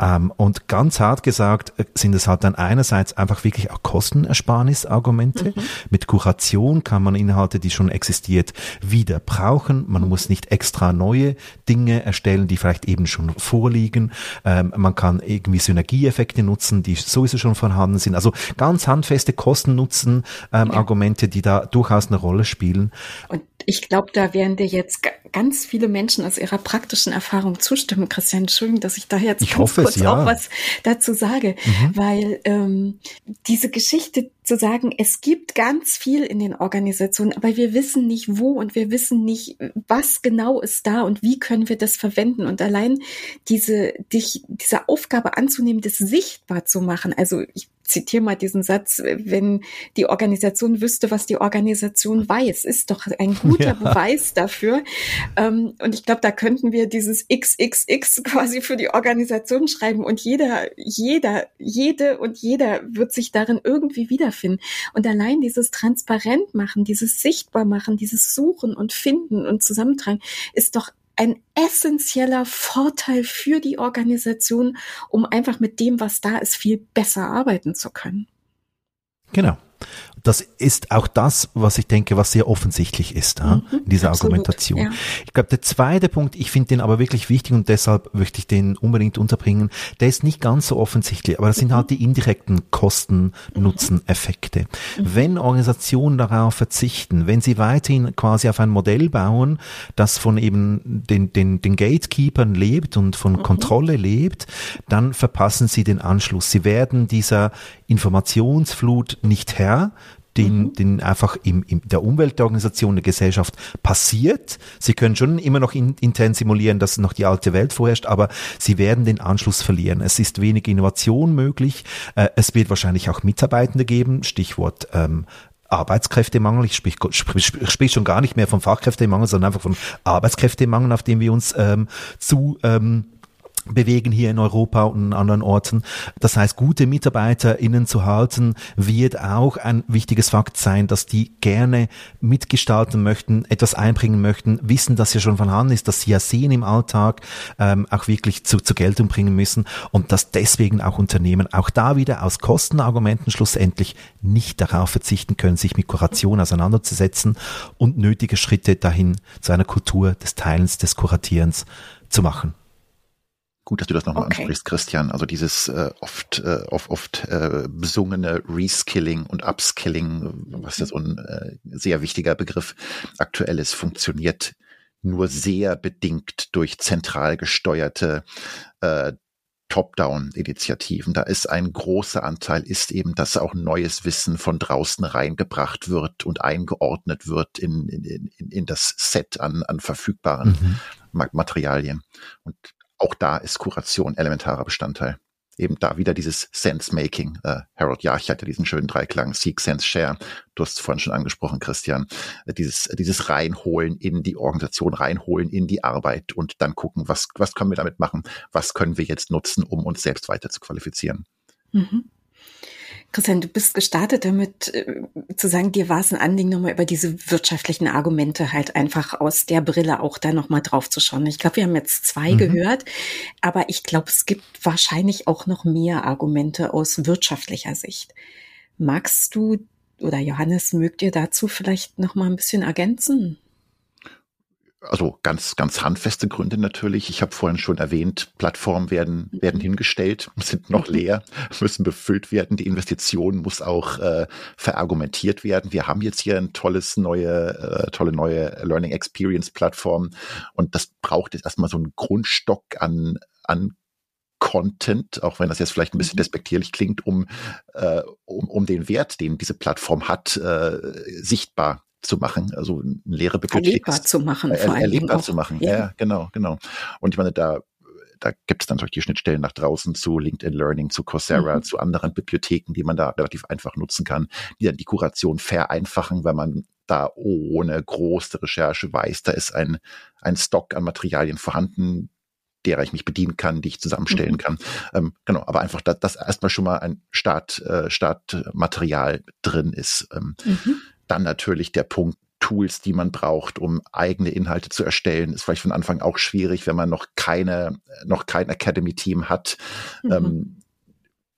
Ähm, und ganz hart gesagt äh, sind es halt dann einerseits einfach wirklich auch Kostenersparnisargumente. Mhm. Mit Kuration kann man Inhalte, die schon existiert, wieder brauchen. Man muss nicht extra neue Dinge erstellen, die vielleicht eben schon vorliegen. Ähm, man kann irgendwie Synergieeffekte nutzen, die sowieso schon vorhanden sind. Also ganz handfeste Kosten-Nutzen-Argumente, ähm, ja. die da durchaus eine Rolle spielen. Und ich glaube, da werden dir jetzt ganz viele Menschen aus ihrer praktischen Erfahrung zustimmen. Christian, Entschuldigung, dass ich da jetzt ich ganz kurz es, ja. auch was dazu sage, mhm. weil ähm, diese Geschichte zu sagen, es gibt ganz viel in den Organisationen, aber wir wissen nicht wo und wir wissen nicht, was genau ist da und wie können wir das verwenden. Und allein diese, dich, diese Aufgabe anzunehmen, das sichtbar zu machen. Also ich zitiere mal diesen Satz, wenn die Organisation wüsste, was die Organisation weiß, ist doch ein guter ja. Beweis dafür. Ähm, und ich glaube, da könnten wir dieses XXX quasi für die Organisation schreiben und jeder, jeder, jede und jeder wird sich darin irgendwie wiederfinden. Und allein dieses transparent machen, dieses sichtbar machen, dieses Suchen und Finden und Zusammentragen ist doch ein essentieller Vorteil für die Organisation, um einfach mit dem, was da ist, viel besser arbeiten zu können. Genau. Das ist auch das, was ich denke, was sehr offensichtlich ist mhm, in dieser absolut, Argumentation. Ja. Ich glaube, der zweite Punkt, ich finde den aber wirklich wichtig und deshalb möchte ich den unbedingt unterbringen, der ist nicht ganz so offensichtlich, aber das sind mhm. halt die indirekten Kosten-Nutzen-Effekte. Mhm. Wenn Organisationen darauf verzichten, wenn sie weiterhin quasi auf ein Modell bauen, das von eben den, den, den Gatekeepern lebt und von mhm. Kontrolle lebt, dann verpassen sie den Anschluss. Sie werden dieser Informationsflut nicht Herr, den, mhm. den einfach im, in der Umweltorganisation der Gesellschaft passiert. Sie können schon immer noch in, intern simulieren, dass noch die alte Welt vorherrscht, aber sie werden den Anschluss verlieren. Es ist wenig Innovation möglich. Äh, es wird wahrscheinlich auch Mitarbeitende geben, Stichwort ähm, Arbeitskräftemangel. Ich sprich, sprich, sprich schon gar nicht mehr vom Fachkräftemangel, sondern einfach von Arbeitskräftemangel, auf dem wir uns ähm, zu ähm, bewegen hier in Europa und in anderen Orten. Das heißt, gute MitarbeiterInnen zu halten, wird auch ein wichtiges Fakt sein, dass die gerne mitgestalten möchten, etwas einbringen möchten, wissen, dass ja schon vorhanden ist, dass sie ja sehen im Alltag, ähm, auch wirklich zu, zur Geltung bringen müssen und dass deswegen auch Unternehmen auch da wieder aus Kostenargumenten schlussendlich nicht darauf verzichten können, sich mit Kuration auseinanderzusetzen und nötige Schritte dahin zu einer Kultur des Teilens, des Kuratierens zu machen. Gut, dass du das nochmal okay. ansprichst, Christian. Also dieses äh, oft, äh, oft, oft äh, besungene Reskilling und Upskilling, was ja so ein äh, sehr wichtiger Begriff aktuell ist, funktioniert nur sehr bedingt durch zentral gesteuerte äh, Top-Down-Initiativen. Da ist ein großer Anteil, ist eben, dass auch neues Wissen von draußen reingebracht wird und eingeordnet wird in, in, in, in das Set an, an verfügbaren mhm. Materialien. Und auch da ist Kuration elementarer Bestandteil. Eben da wieder dieses Sense-Making. Äh, Harold Jarch hat ja diesen schönen Dreiklang, Seek, Sense, Share. Du hast es vorhin schon angesprochen, Christian. Äh, dieses, dieses Reinholen in die Organisation, reinholen in die Arbeit und dann gucken, was, was können wir damit machen? Was können wir jetzt nutzen, um uns selbst weiter zu qualifizieren? Mhm. Christian, du bist gestartet damit äh, zu sagen, dir war es ein Anliegen, nochmal über diese wirtschaftlichen Argumente halt einfach aus der Brille auch da nochmal drauf zu schauen. Ich glaube, wir haben jetzt zwei mhm. gehört, aber ich glaube, es gibt wahrscheinlich auch noch mehr Argumente aus wirtschaftlicher Sicht. Magst du oder Johannes, mögt ihr dazu vielleicht nochmal ein bisschen ergänzen? Also ganz, ganz handfeste Gründe natürlich. Ich habe vorhin schon erwähnt, Plattformen werden, werden hingestellt, sind noch mhm. leer, müssen befüllt werden. Die Investition muss auch äh, verargumentiert werden. Wir haben jetzt hier ein tolles neue, äh, tolle neue Learning Experience Plattform und das braucht jetzt erstmal so einen Grundstock an, an Content, auch wenn das jetzt vielleicht ein bisschen mhm. despektierlich klingt, um, äh, um, um den Wert, den diese Plattform hat, äh, sichtbar zu machen, also eine leere Bibliothek. Erlebbar zu machen, äh, vor allem erlebbar zu machen, ja. ja, genau, genau. Und ich meine, da da gibt es dann solche Schnittstellen nach draußen zu LinkedIn Learning, zu Coursera, mhm. zu anderen Bibliotheken, die man da relativ einfach nutzen kann, die dann die Kuration vereinfachen, weil man da ohne große Recherche weiß, da ist ein, ein Stock an Materialien vorhanden, derer ich mich bedienen kann, die ich zusammenstellen mhm. kann. Ähm, genau, aber einfach, dass, dass erstmal schon mal ein Start, äh, Startmaterial drin ist. Ähm, mhm. Dann natürlich der Punkt, Tools, die man braucht, um eigene Inhalte zu erstellen, ist vielleicht von Anfang auch schwierig, wenn man noch keine, noch kein Academy-Team hat. Mhm. Ähm,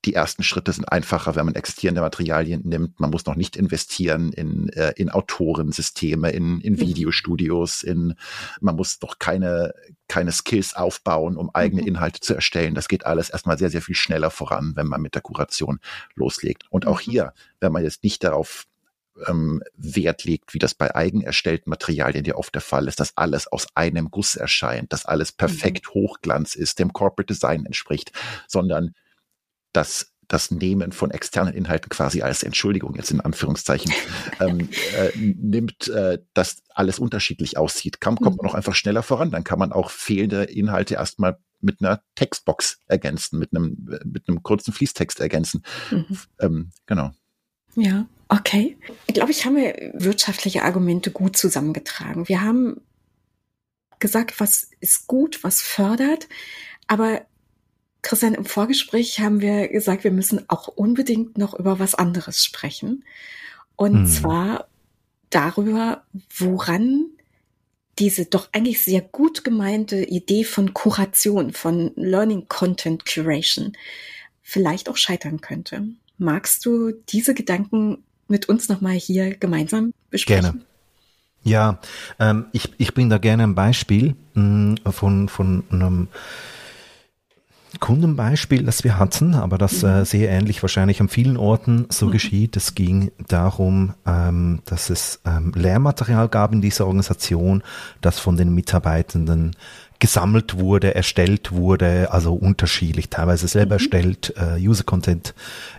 die ersten Schritte sind einfacher, wenn man existierende Materialien nimmt. Man muss noch nicht investieren in, äh, in Autorensysteme, in, in. Videostudios, in, man muss noch keine, keine Skills aufbauen, um eigene mhm. Inhalte zu erstellen. Das geht alles erstmal sehr, sehr viel schneller voran, wenn man mit der Kuration loslegt. Und auch mhm. hier, wenn man jetzt nicht darauf ähm, Wert legt, wie das bei eigen erstellten Materialien ja oft der Fall ist, dass alles aus einem Guss erscheint, dass alles perfekt mhm. Hochglanz ist, dem Corporate Design entspricht, sondern dass das Nehmen von externen Inhalten quasi als Entschuldigung jetzt in Anführungszeichen ähm, äh, nimmt, äh, dass alles unterschiedlich aussieht. Kann, kommt man auch mhm. einfach schneller voran. Dann kann man auch fehlende Inhalte erstmal mit einer Textbox ergänzen, mit einem, mit einem kurzen Fließtext ergänzen. Mhm. Ähm, genau. Ja, okay. Ich glaube, ich habe wirtschaftliche Argumente gut zusammengetragen. Wir haben gesagt, was ist gut, was fördert, aber Christian, im Vorgespräch haben wir gesagt, wir müssen auch unbedingt noch über was anderes sprechen. Und hm. zwar darüber, woran diese doch eigentlich sehr gut gemeinte Idee von Kuration, von Learning Content Curation vielleicht auch scheitern könnte. Magst du diese Gedanken mit uns nochmal hier gemeinsam besprechen? Gerne. Ja, ähm, ich, ich bin da gerne ein Beispiel mh, hm, von, von einem Kundenbeispiel, das wir hatten, aber das äh, mhm. sehr ähnlich wahrscheinlich an vielen Orten so mhm. geschieht. Es ging darum, ähm, dass es ähm, Lehrmaterial gab in dieser Organisation, das von den Mitarbeitenden gesammelt wurde, erstellt wurde, also unterschiedlich, teilweise selber mhm. erstellt, äh, User Content,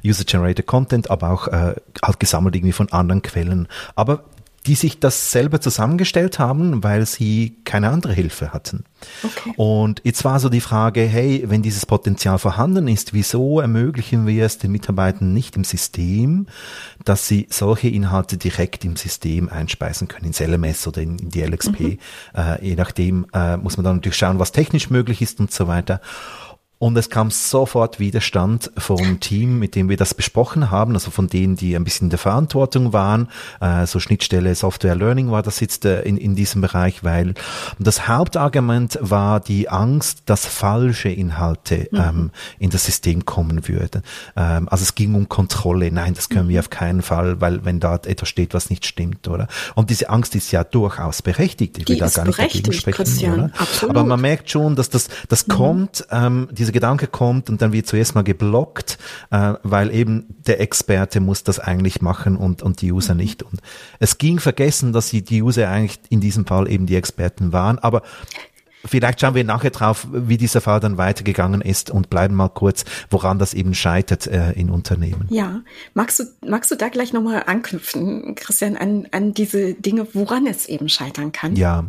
User Generated Content, aber auch äh, halt gesammelt irgendwie von anderen Quellen. Aber die sich das selber zusammengestellt haben, weil sie keine andere Hilfe hatten. Okay. Und jetzt war so die Frage, hey, wenn dieses Potenzial vorhanden ist, wieso ermöglichen wir es den Mitarbeitern nicht im System, dass sie solche Inhalte direkt im System einspeisen können, ins LMS oder in, die LXP. Mhm. Äh, je nachdem äh, muss man dann natürlich schauen, was technisch möglich ist und so weiter. Und es kam sofort Widerstand vom Team, mit dem wir das besprochen haben, also von denen, die ein bisschen in der Verantwortung waren. Äh, so Schnittstelle Software Learning war das jetzt äh, in, in diesem Bereich, weil das Hauptargument war die Angst, dass falsche Inhalte mhm. ähm, in das System kommen würden. Ähm, also es ging um Kontrolle. Nein, das können mhm. wir auf keinen Fall, weil wenn da etwas steht, was nicht stimmt, oder? Und diese Angst ist ja durchaus berechtigt. Ich will da gar nicht dagegen sprechen. Christian, Aber man merkt schon, dass das, das mhm. kommt, ähm, diese dieser Gedanke kommt und dann wird zuerst mal geblockt, äh, weil eben der Experte muss das eigentlich machen und, und die User nicht. Und es ging vergessen, dass die User eigentlich in diesem Fall eben die Experten waren. Aber Vielleicht schauen wir nachher drauf, wie dieser Fall dann weitergegangen ist und bleiben mal kurz, woran das eben scheitert äh, in Unternehmen. Ja, magst du, magst du da gleich nochmal anknüpfen, Christian, an, an diese Dinge, woran es eben scheitern kann? Ja,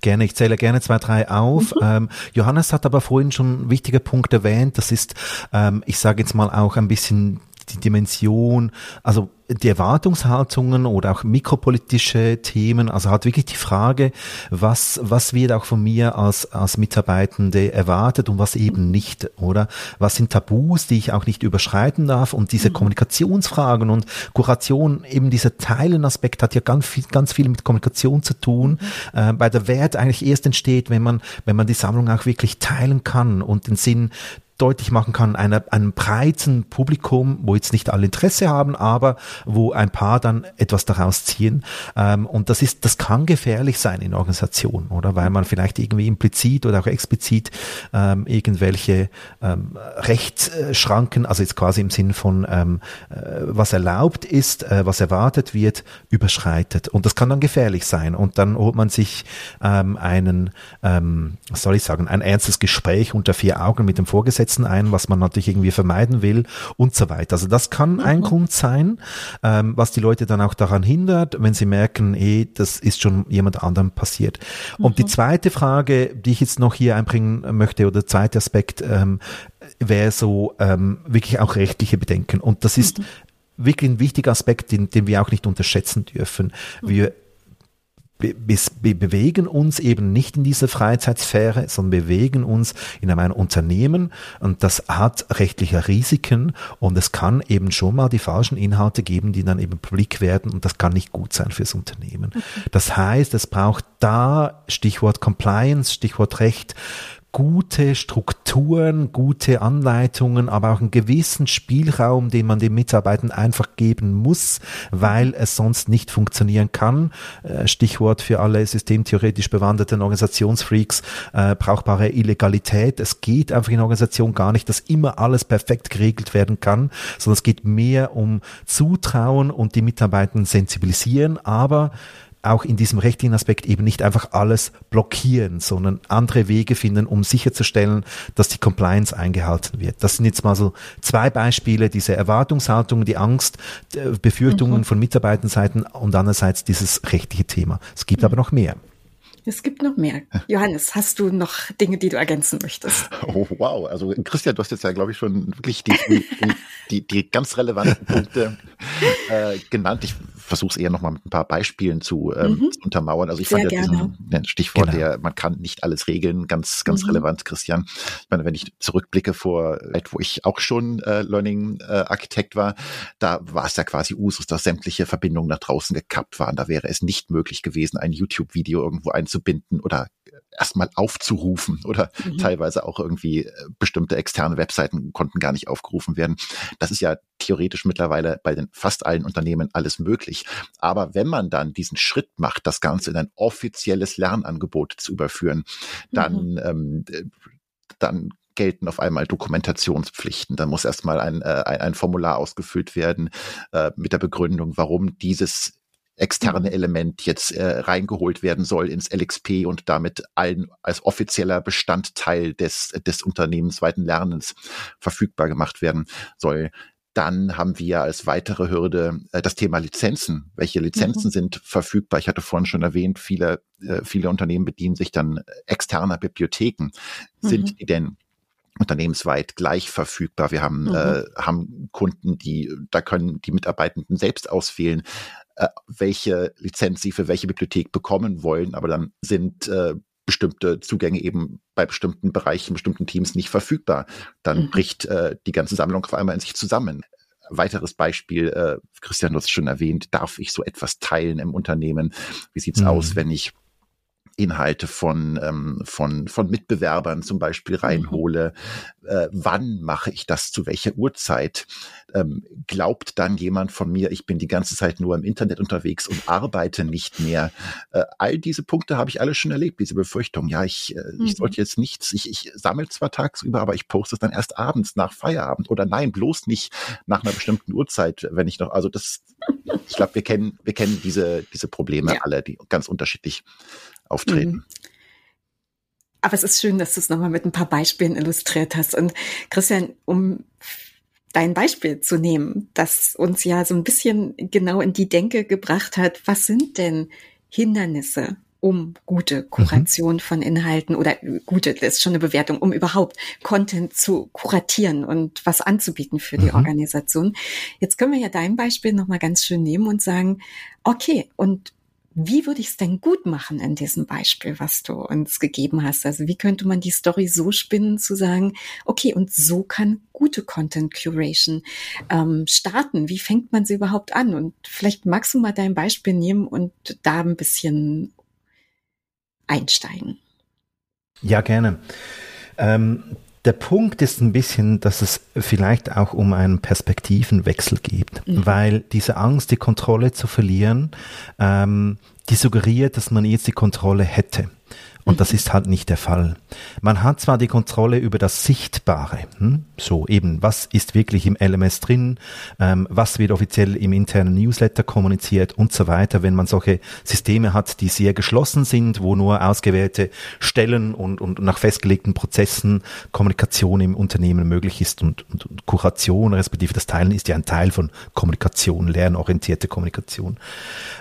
gerne. Ich zähle gerne zwei, drei auf. Mhm. Ähm, Johannes hat aber vorhin schon wichtige Punkte erwähnt. Das ist, ähm, ich sage jetzt mal auch ein bisschen die Dimension, also die Erwartungshaltungen oder auch mikropolitische Themen, also hat wirklich die Frage, was, was wird auch von mir als, als Mitarbeitende erwartet und was eben nicht, oder? Was sind Tabus, die ich auch nicht überschreiten darf und diese mhm. Kommunikationsfragen und Kuration, eben dieser Teilenaspekt hat ja ganz viel, ganz viel mit Kommunikation zu tun, mhm. äh, bei der Wert eigentlich erst entsteht, wenn man, wenn man die Sammlung auch wirklich teilen kann und den Sinn deutlich machen kann, einer, einem breiten Publikum, wo jetzt nicht alle Interesse haben, aber wo ein paar dann etwas daraus ziehen. Ähm, und das ist, das kann gefährlich sein in Organisationen, oder? Weil man vielleicht irgendwie implizit oder auch explizit ähm, irgendwelche ähm, Rechtsschranken, also jetzt quasi im Sinn von ähm, äh, was erlaubt ist, äh, was erwartet wird, überschreitet. Und das kann dann gefährlich sein. Und dann holt man sich ähm, einen, ähm, was soll ich sagen, ein ernstes Gespräch unter vier Augen mit dem Vorgesetzten setzen ein, was man natürlich irgendwie vermeiden will und so weiter. Also das kann mhm. ein Grund sein, ähm, was die Leute dann auch daran hindert, wenn sie merken, eh, das ist schon jemand anderem passiert. Mhm. Und die mhm. zweite Frage, die ich jetzt noch hier einbringen möchte, oder der zweite Aspekt, ähm, wäre so ähm, wirklich auch rechtliche Bedenken. Und das ist mhm. wirklich ein wichtiger Aspekt, den, den wir auch nicht unterschätzen dürfen. Mhm. Wir wir bewegen uns eben nicht in dieser Freizeitsphäre, sondern bewegen uns in einem Unternehmen und das hat rechtliche Risiken und es kann eben schon mal die falschen Inhalte geben, die dann eben publik werden und das kann nicht gut sein fürs Unternehmen. Das heißt, es braucht da Stichwort Compliance, Stichwort Recht, gute Strukturen, gute Anleitungen, aber auch einen gewissen Spielraum, den man den Mitarbeitern einfach geben muss, weil es sonst nicht funktionieren kann. Äh, Stichwort für alle systemtheoretisch bewanderten Organisationsfreaks, äh, brauchbare Illegalität. Es geht einfach in Organisation gar nicht, dass immer alles perfekt geregelt werden kann, sondern es geht mehr um Zutrauen und die Mitarbeiter sensibilisieren, aber auch in diesem rechtlichen Aspekt eben nicht einfach alles blockieren, sondern andere Wege finden, um sicherzustellen, dass die Compliance eingehalten wird. Das sind jetzt mal so zwei Beispiele, diese Erwartungshaltung, die Angst, Befürchtungen mhm. von Mitarbeiterseiten und andererseits dieses rechtliche Thema. Es gibt mhm. aber noch mehr. Es gibt noch mehr. Johannes, hast du noch Dinge, die du ergänzen möchtest? Oh, wow. Also Christian, du hast jetzt ja, glaube ich, schon wirklich die, die, die, die ganz relevanten Punkte äh, genannt. Ich versuche es eher nochmal mit ein paar Beispielen zu, ähm, mhm. zu untermauern. Also ich Sehr fand ja diesen ne, Stichwort, genau. der man kann nicht alles regeln, ganz, ganz mhm. relevant, Christian. Ich meine, wenn ich zurückblicke vor, wo ich auch schon äh, Learning äh, Architekt war, da war es ja quasi Usus, dass sämtliche Verbindungen nach draußen gekappt waren. Da wäre es nicht möglich gewesen, ein YouTube-Video irgendwo einzubinden oder erstmal aufzurufen oder mhm. teilweise auch irgendwie äh, bestimmte externe Webseiten konnten gar nicht aufgerufen werden. Das ist ja theoretisch mittlerweile bei den fast allen Unternehmen alles möglich. Aber wenn man dann diesen Schritt macht, das Ganze in ein offizielles Lernangebot zu überführen, dann, mhm. ähm, äh, dann gelten auf einmal Dokumentationspflichten. Dann muss erstmal ein, äh, ein, ein Formular ausgefüllt werden äh, mit der Begründung, warum dieses externe. Element jetzt äh, reingeholt werden soll ins LXP und damit allen als offizieller Bestandteil des, des unternehmensweiten Lernens verfügbar gemacht werden soll. Dann haben wir als weitere Hürde äh, das Thema Lizenzen. Welche Lizenzen mhm. sind verfügbar? Ich hatte vorhin schon erwähnt, viele, äh, viele Unternehmen bedienen sich dann externer Bibliotheken. Mhm. Sind die denn unternehmensweit gleich verfügbar. Wir haben, mhm. äh, haben Kunden, die, da können die Mitarbeitenden selbst auswählen, äh, welche Lizenz sie für welche Bibliothek bekommen wollen, aber dann sind äh, bestimmte Zugänge eben bei bestimmten Bereichen, bestimmten Teams nicht verfügbar. Dann mhm. bricht äh, die ganze Sammlung auf einmal in sich zusammen. Weiteres Beispiel, äh, Christian, du hast schon erwähnt, darf ich so etwas teilen im Unternehmen? Wie sieht's mhm. aus, wenn ich Inhalte von, ähm, von, von Mitbewerbern zum Beispiel mhm. reinhole. Äh, wann mache ich das? Zu welcher Uhrzeit? Ähm, glaubt dann jemand von mir, ich bin die ganze Zeit nur im Internet unterwegs und arbeite nicht mehr? Äh, all diese Punkte habe ich alle schon erlebt, diese Befürchtung. Ja, ich, äh, mhm. ich sollte jetzt nichts, ich, ich sammle zwar tagsüber, aber ich poste es dann erst abends nach Feierabend oder nein, bloß nicht nach einer bestimmten Uhrzeit, wenn ich noch, also das, ich glaube, wir kennen, wir kennen diese, diese Probleme ja. alle, die ganz unterschiedlich auftreten. Mhm. Aber es ist schön, dass du es nochmal mit ein paar Beispielen illustriert hast. Und Christian, um dein Beispiel zu nehmen, das uns ja so ein bisschen genau in die Denke gebracht hat, was sind denn Hindernisse, um gute Kuration mhm. von Inhalten oder gute, das ist schon eine Bewertung, um überhaupt Content zu kuratieren und was anzubieten für die mhm. Organisation. Jetzt können wir ja dein Beispiel nochmal ganz schön nehmen und sagen, okay, und wie würde ich es denn gut machen in diesem Beispiel, was du uns gegeben hast? Also wie könnte man die Story so spinnen, zu sagen, okay, und so kann gute Content Curation ähm, starten? Wie fängt man sie überhaupt an? Und vielleicht magst du mal dein Beispiel nehmen und da ein bisschen einsteigen. Ja, gerne. Ähm, der Punkt ist ein bisschen, dass es vielleicht auch um einen Perspektivenwechsel geht, mhm. weil diese Angst, die Kontrolle zu verlieren, ähm, die suggeriert, dass man jetzt die Kontrolle hätte. Und das ist halt nicht der Fall. Man hat zwar die Kontrolle über das Sichtbare, hm? so eben, was ist wirklich im LMS drin, ähm, was wird offiziell im internen Newsletter kommuniziert und so weiter, wenn man solche Systeme hat, die sehr geschlossen sind, wo nur ausgewählte Stellen und, und nach festgelegten Prozessen Kommunikation im Unternehmen möglich ist und, und, und Kuration, respektive das Teilen ist ja ein Teil von Kommunikation, lernorientierte Kommunikation.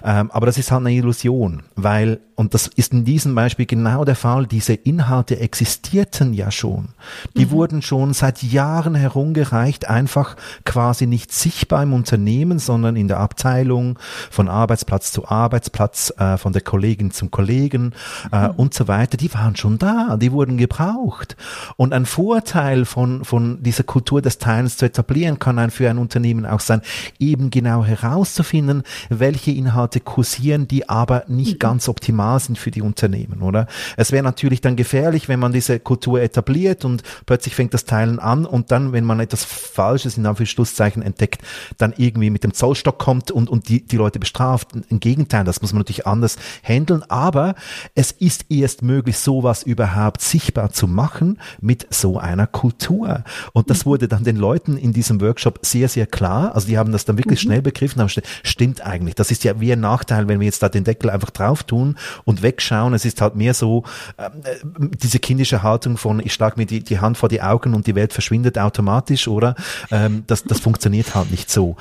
Ähm, aber das ist halt eine Illusion, weil, und das ist in diesem Beispiel genau der Fall, diese Inhalte existierten ja schon. Die mhm. wurden schon seit Jahren herumgereicht, einfach quasi nicht sichtbar im Unternehmen, sondern in der Abteilung, von Arbeitsplatz zu Arbeitsplatz, äh, von der Kollegin zum Kollegen äh, mhm. und so weiter. Die waren schon da, die wurden gebraucht. Und ein Vorteil von, von dieser Kultur des Teilens zu etablieren, kann ein für ein Unternehmen auch sein, eben genau herauszufinden, welche Inhalte kursieren, die aber nicht mhm. ganz optimal sind für die Unternehmen, oder? Es wäre natürlich dann gefährlich, wenn man diese Kultur etabliert und plötzlich fängt das Teilen an und dann, wenn man etwas Falsches in Anführungszeichen entdeckt, dann irgendwie mit dem Zollstock kommt und, und die, die Leute bestraft. Im Gegenteil, das muss man natürlich anders handeln, aber es ist erst möglich, sowas überhaupt sichtbar zu machen mit so einer Kultur. Und das mhm. wurde dann den Leuten in diesem Workshop sehr, sehr klar. Also die haben das dann wirklich mhm. schnell begriffen, haben stimmt eigentlich. Das ist ja wie ein Nachteil, wenn wir jetzt da den Deckel einfach drauf tun und wegschauen. Es ist halt mehr so ähm, äh, diese kindische Haltung von ich schlage mir die, die Hand vor die Augen und die Welt verschwindet automatisch, oder? Ähm, das, das funktioniert halt nicht so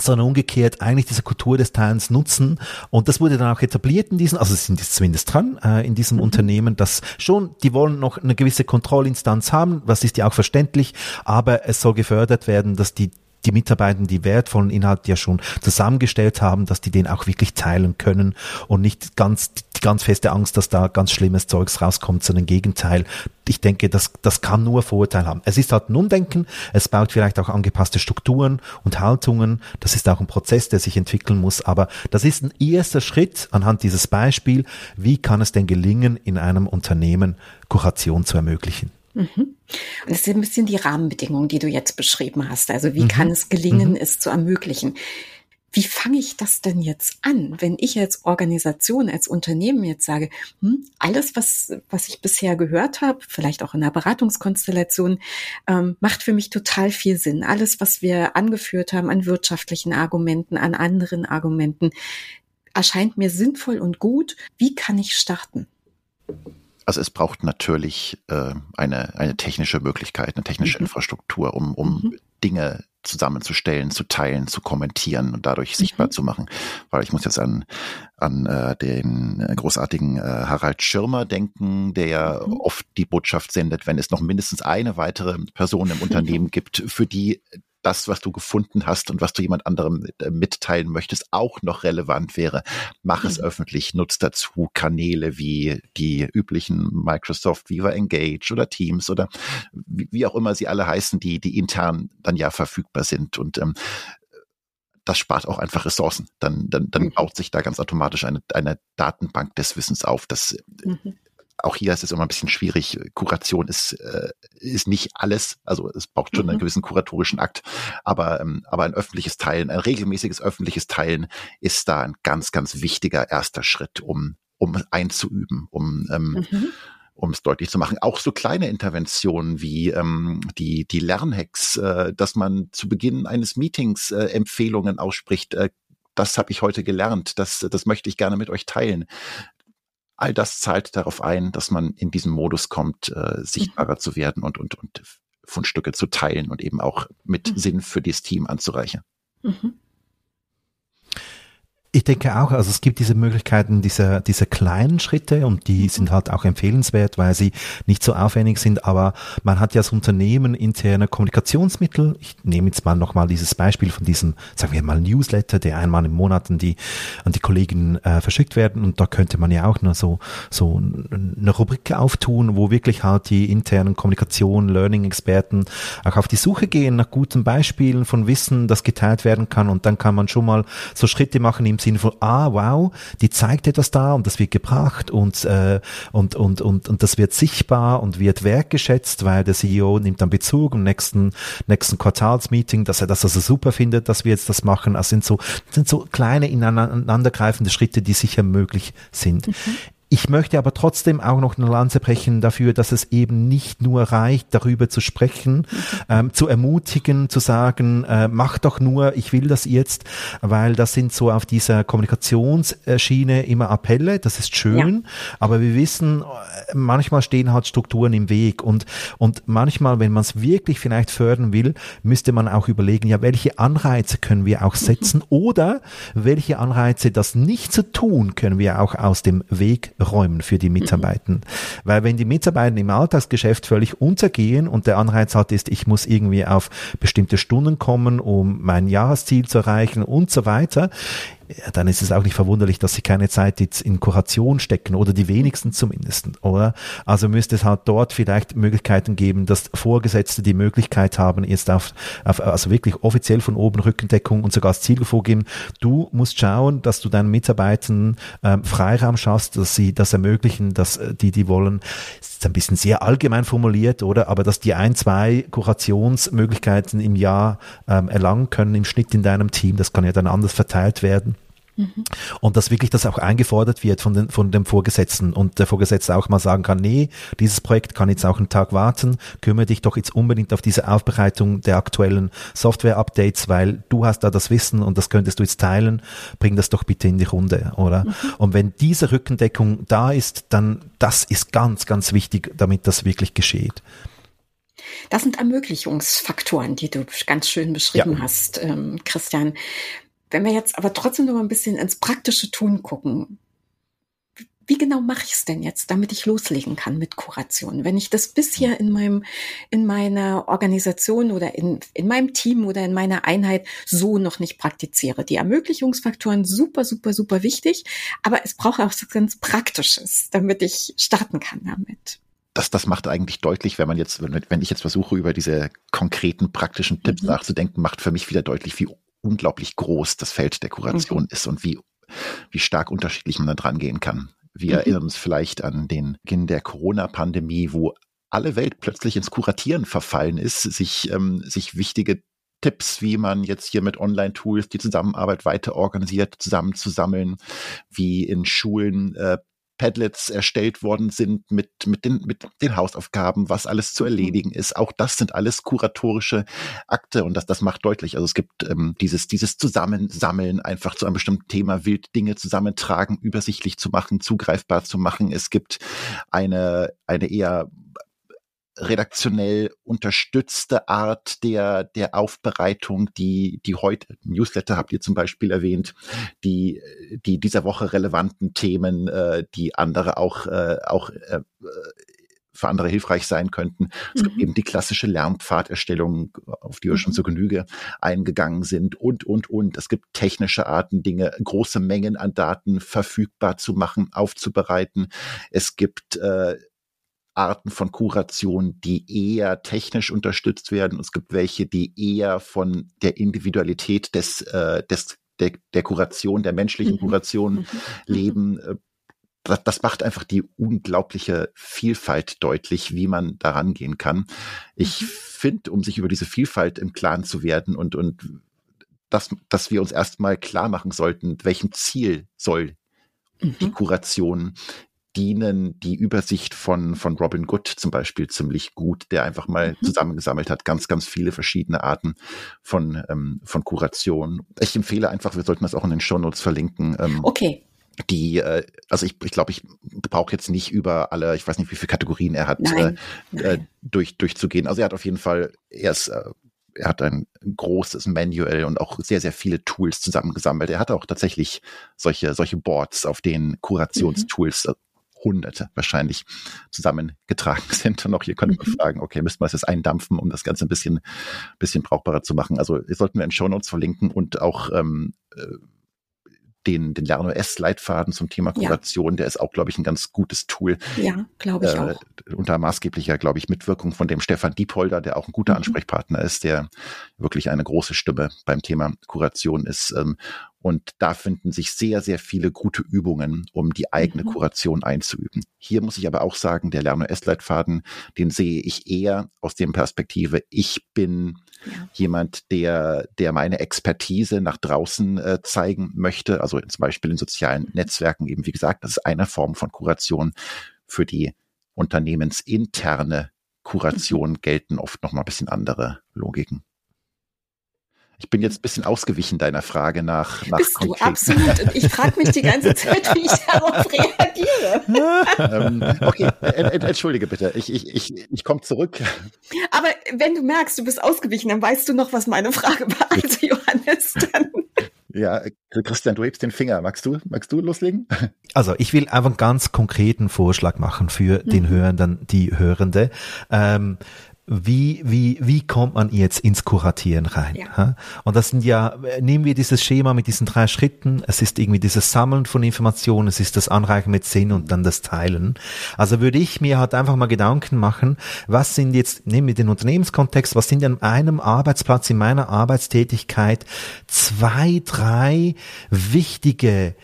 sondern umgekehrt eigentlich diese Kultur des Teilens nutzen. Und das wurde dann auch etabliert in diesem, also sind jetzt zumindest dran, äh, in diesem mhm. Unternehmen, dass schon, die wollen noch eine gewisse Kontrollinstanz haben, was ist ja auch verständlich, aber es soll gefördert werden, dass die die Mitarbeiter die wertvollen Inhalte ja schon zusammengestellt haben, dass die den auch wirklich teilen können und nicht ganz die ganz feste Angst, dass da ganz schlimmes Zeugs rauskommt, sondern im Gegenteil. Ich denke, das, das kann nur Vorteil haben. Es ist halt ein Umdenken, es baut vielleicht auch angepasste Strukturen und Haltungen. Das ist auch ein Prozess, der sich entwickeln muss. Aber das ist ein erster Schritt anhand dieses Beispiel. Wie kann es denn gelingen, in einem Unternehmen Kuration zu ermöglichen? Mhm. Und das sind ein bisschen die Rahmenbedingungen, die du jetzt beschrieben hast. Also wie mhm. kann es gelingen, mhm. es zu ermöglichen? Wie fange ich das denn jetzt an, wenn ich als Organisation, als Unternehmen jetzt sage, hm, alles, was, was ich bisher gehört habe, vielleicht auch in der Beratungskonstellation, ähm, macht für mich total viel Sinn. Alles, was wir angeführt haben an wirtschaftlichen Argumenten, an anderen Argumenten, erscheint mir sinnvoll und gut. Wie kann ich starten? Also es braucht natürlich äh, eine, eine technische Möglichkeit, eine technische mhm. Infrastruktur, um, um mhm. Dinge zusammenzustellen, zu teilen, zu kommentieren und dadurch mhm. sichtbar zu machen. Weil ich muss jetzt an, an äh, den großartigen äh, Harald Schirmer denken, der ja mhm. oft die Botschaft sendet, wenn es noch mindestens eine weitere Person im Unternehmen gibt, für die das, was du gefunden hast und was du jemand anderem äh, mitteilen möchtest, auch noch relevant wäre. Mach mhm. es öffentlich, nutz dazu Kanäle wie die üblichen Microsoft Viva Engage oder Teams oder wie, auch immer sie alle heißen, die, die intern dann ja verfügbar sind und ähm, das spart auch einfach Ressourcen. Dann, dann, dann mhm. baut sich da ganz automatisch eine, eine Datenbank des Wissens auf. Das mhm auch hier ist es immer ein bisschen schwierig. Kuration ist, äh, ist nicht alles. Also es braucht schon mhm. einen gewissen kuratorischen Akt. Aber, ähm, aber ein öffentliches Teilen, ein regelmäßiges öffentliches Teilen ist da ein ganz, ganz wichtiger erster Schritt, um, um einzuüben, um, ähm, mhm um es deutlich zu machen. Auch so kleine Interventionen wie ähm, die, die Lernhacks, äh, dass man zu Beginn eines Meetings äh, Empfehlungen ausspricht. Äh, das habe ich heute gelernt, das, das möchte ich gerne mit euch teilen. All das zahlt darauf ein, dass man in diesen Modus kommt, äh, sichtbarer mhm. zu werden und, und, und Fundstücke zu teilen und eben auch mit mhm. Sinn für das Team anzureichen. Mhm. Ich denke auch, also es gibt diese Möglichkeiten dieser, dieser kleinen Schritte und die mhm. sind halt auch empfehlenswert, weil sie nicht so aufwendig sind, aber man hat ja als Unternehmen interne Kommunikationsmittel. Ich nehme jetzt mal nochmal dieses Beispiel von diesem, sagen wir mal, Newsletter, der einmal im Monat an die, an die Kollegen äh, verschickt werden und da könnte man ja auch nur so, so eine Rubrik auftun, wo wirklich halt die internen Kommunikation, Learning-Experten auch auf die Suche gehen nach guten Beispielen von Wissen, das geteilt werden kann und dann kann man schon mal so Schritte machen im Sinne von, ah, wow, die zeigt etwas da und das wird gebracht und, äh, und, und, und, und das wird sichtbar und wird wertgeschätzt, weil der CEO nimmt dann Bezug im nächsten, nächsten Quartalsmeeting, dass er das also super findet, dass wir jetzt das machen. Also sind so, sind so kleine ineinandergreifende Schritte, die sicher möglich sind. Mhm ich möchte aber trotzdem auch noch eine Lanze brechen dafür, dass es eben nicht nur reicht, darüber zu sprechen, ähm, zu ermutigen, zu sagen, äh, mach doch nur, ich will das jetzt, weil das sind so auf dieser Kommunikationsschiene immer Appelle, das ist schön, ja. aber wir wissen, manchmal stehen halt Strukturen im Weg und, und manchmal, wenn man es wirklich vielleicht fördern will, müsste man auch überlegen, ja, welche Anreize können wir auch setzen mhm. oder welche Anreize, das nicht zu tun, können wir auch aus dem Weg räumen für die Mitarbeiter. Mhm. Weil wenn die Mitarbeiter im Alltagsgeschäft völlig untergehen und der Anreiz hat ist, ich muss irgendwie auf bestimmte Stunden kommen, um mein Jahresziel zu erreichen und so weiter, ja, dann ist es auch nicht verwunderlich, dass sie keine Zeit jetzt in Kuration stecken oder die wenigsten zumindest, oder? Also müsste es halt dort vielleicht Möglichkeiten geben, dass Vorgesetzte die Möglichkeit haben, jetzt auf, auf also wirklich offiziell von oben Rückendeckung und sogar das Ziel vorgeben, du musst schauen, dass du deinen Mitarbeitern ähm, Freiraum schaffst, dass sie das ermöglichen, dass äh, die, die wollen, das ist ein bisschen sehr allgemein formuliert, oder? Aber dass die ein, zwei Kurationsmöglichkeiten im Jahr ähm, erlangen können im Schnitt in deinem Team, das kann ja dann anders verteilt werden. Mhm. Und dass wirklich das auch eingefordert wird von, den, von dem Vorgesetzten und der Vorgesetzte auch mal sagen kann, nee, dieses Projekt kann jetzt auch einen Tag warten, kümmere dich doch jetzt unbedingt auf diese Aufbereitung der aktuellen Software-Updates, weil du hast da das Wissen und das könntest du jetzt teilen, bring das doch bitte in die Runde, oder? Mhm. Und wenn diese Rückendeckung da ist, dann das ist ganz, ganz wichtig, damit das wirklich geschieht. Das sind Ermöglichungsfaktoren, die du ganz schön beschrieben ja. hast, ähm, Christian. Wenn wir jetzt aber trotzdem noch mal ein bisschen ins praktische Tun gucken, wie genau mache ich es denn jetzt, damit ich loslegen kann mit Kuration? Wenn ich das bisher in meinem, in meiner Organisation oder in, in meinem Team oder in meiner Einheit so noch nicht praktiziere. Die Ermöglichungsfaktoren super, super, super wichtig, aber es braucht auch was ganz Praktisches, damit ich starten kann damit. Das, das macht eigentlich deutlich, wenn man jetzt, wenn, wenn ich jetzt versuche, über diese konkreten praktischen Tipps mhm. nachzudenken, macht für mich wieder deutlich, wie unglaublich groß das Feld der Kuration mhm. ist und wie, wie stark unterschiedlich man da dran gehen kann. Wir mhm. erinnern uns vielleicht an den Beginn der Corona-Pandemie, wo alle Welt plötzlich ins Kuratieren verfallen ist, sich, ähm, sich wichtige Tipps, wie man jetzt hier mit Online-Tools die Zusammenarbeit weiter organisiert, zusammenzusammeln, wie in Schulen äh, Padlets erstellt worden sind mit, mit, den, mit den Hausaufgaben, was alles zu mhm. erledigen ist. Auch das sind alles kuratorische Akte und das, das macht deutlich. Also es gibt ähm, dieses, dieses Zusammensammeln, einfach zu einem bestimmten Thema wild Dinge zusammentragen, übersichtlich zu machen, zugreifbar zu machen. Es gibt eine, eine eher redaktionell unterstützte Art der, der Aufbereitung, die, die heute, Newsletter habt ihr zum Beispiel erwähnt, die, die dieser Woche relevanten Themen, äh, die andere auch, äh, auch äh, für andere hilfreich sein könnten. Es mhm. gibt eben die klassische Lernpfaderstellung, auf die wir mhm. schon zur Genüge eingegangen sind und, und, und. Es gibt technische Arten, Dinge, große Mengen an Daten verfügbar zu machen, aufzubereiten. Es gibt äh, Arten von Kuration, die eher technisch unterstützt werden. Es gibt welche, die eher von der Individualität des, äh, des der, der Kuration, der menschlichen mhm. Kuration leben. Äh, das, das macht einfach die unglaubliche Vielfalt deutlich, wie man daran gehen kann. Ich mhm. finde, um sich über diese Vielfalt im Klaren zu werden und, und dass, dass wir uns erstmal klar machen sollten, welchem Ziel soll die mhm. Kuration dienen die Übersicht von, von Robin Good zum Beispiel ziemlich gut, der einfach mal mhm. zusammengesammelt hat, ganz, ganz viele verschiedene Arten von, ähm, von Kuration. Ich empfehle einfach, wir sollten das auch in den Show Notes verlinken. Ähm, okay die, äh, also ich, ich glaube, ich brauche jetzt nicht über alle, ich weiß nicht, wie viele Kategorien er hat, nein, äh, nein. Äh, durch, durchzugehen. Also er hat auf jeden Fall, er ist, äh, er hat ein großes Manual und auch sehr, sehr viele Tools zusammengesammelt. Er hat auch tatsächlich solche, solche Boards, auf denen Kurationstools mhm. Hunderte wahrscheinlich zusammengetragen sind. Und auch hier könnte man mhm. fragen, okay, müssten wir es jetzt eindampfen, um das Ganze ein bisschen, bisschen brauchbarer zu machen. Also sollten wir in Show Notes verlinken und auch ähm, äh, den, den LernOS-Leitfaden zum Thema Kuration, ja. der ist auch, glaube ich, ein ganz gutes Tool. Ja, glaube ich äh, auch. Unter maßgeblicher, glaube ich, Mitwirkung von dem Stefan Diepolder, der auch ein guter mhm. Ansprechpartner ist, der wirklich eine große Stimme beim Thema Kuration ist. Ähm, Und da finden sich sehr, sehr viele gute Übungen, um die eigene mhm. Kuration einzuüben. Hier muss ich aber auch sagen, der Lern- S-Leitfaden, den sehe ich eher aus dem Perspektive, ich bin ja. jemand, der, der meine Expertise nach draußen äh, zeigen möchte, also zum Beispiel in sozialen mhm. Netzwerken eben, wie gesagt, das ist eine Form von Kuration für die unternehmensinterne Kuration mhm. gelten oft noch mal ein bisschen andere Logiken. Ich bin jetzt ein bisschen ausgewichen deiner Frage nach. nach Bist konkret. du absolut. Und ich frage mich die ganze Zeit, wie ich darauf reagiere. ähm, okay, entschuldige bitte. Ich, ich, ich, ich komme zurück. Aber wenn du merkst, du bist ausgewichen, dann weißt du noch, was meine Frage war. Also Johannes, dann. Ja, Christian, du hebst den Finger. Magst du, magst du loslegen? Also ich will einfach einen ganz konkreten Vorschlag machen für mhm. den Hörenden, die Hörende. Ähm, wie, wie, wie kommt man jetzt ins Kuratieren rein? Ja. Und das sind ja, nehmen wir dieses Schema mit diesen drei Schritten. Es ist irgendwie dieses Sammeln von Informationen, es ist das Anreichen mit Sinn und dann das Teilen. Also würde ich mir halt einfach mal Gedanken machen, was sind jetzt, nehmen wir den Unternehmenskontext, was sind an einem Arbeitsplatz in meiner Arbeitstätigkeit zwei, drei wichtige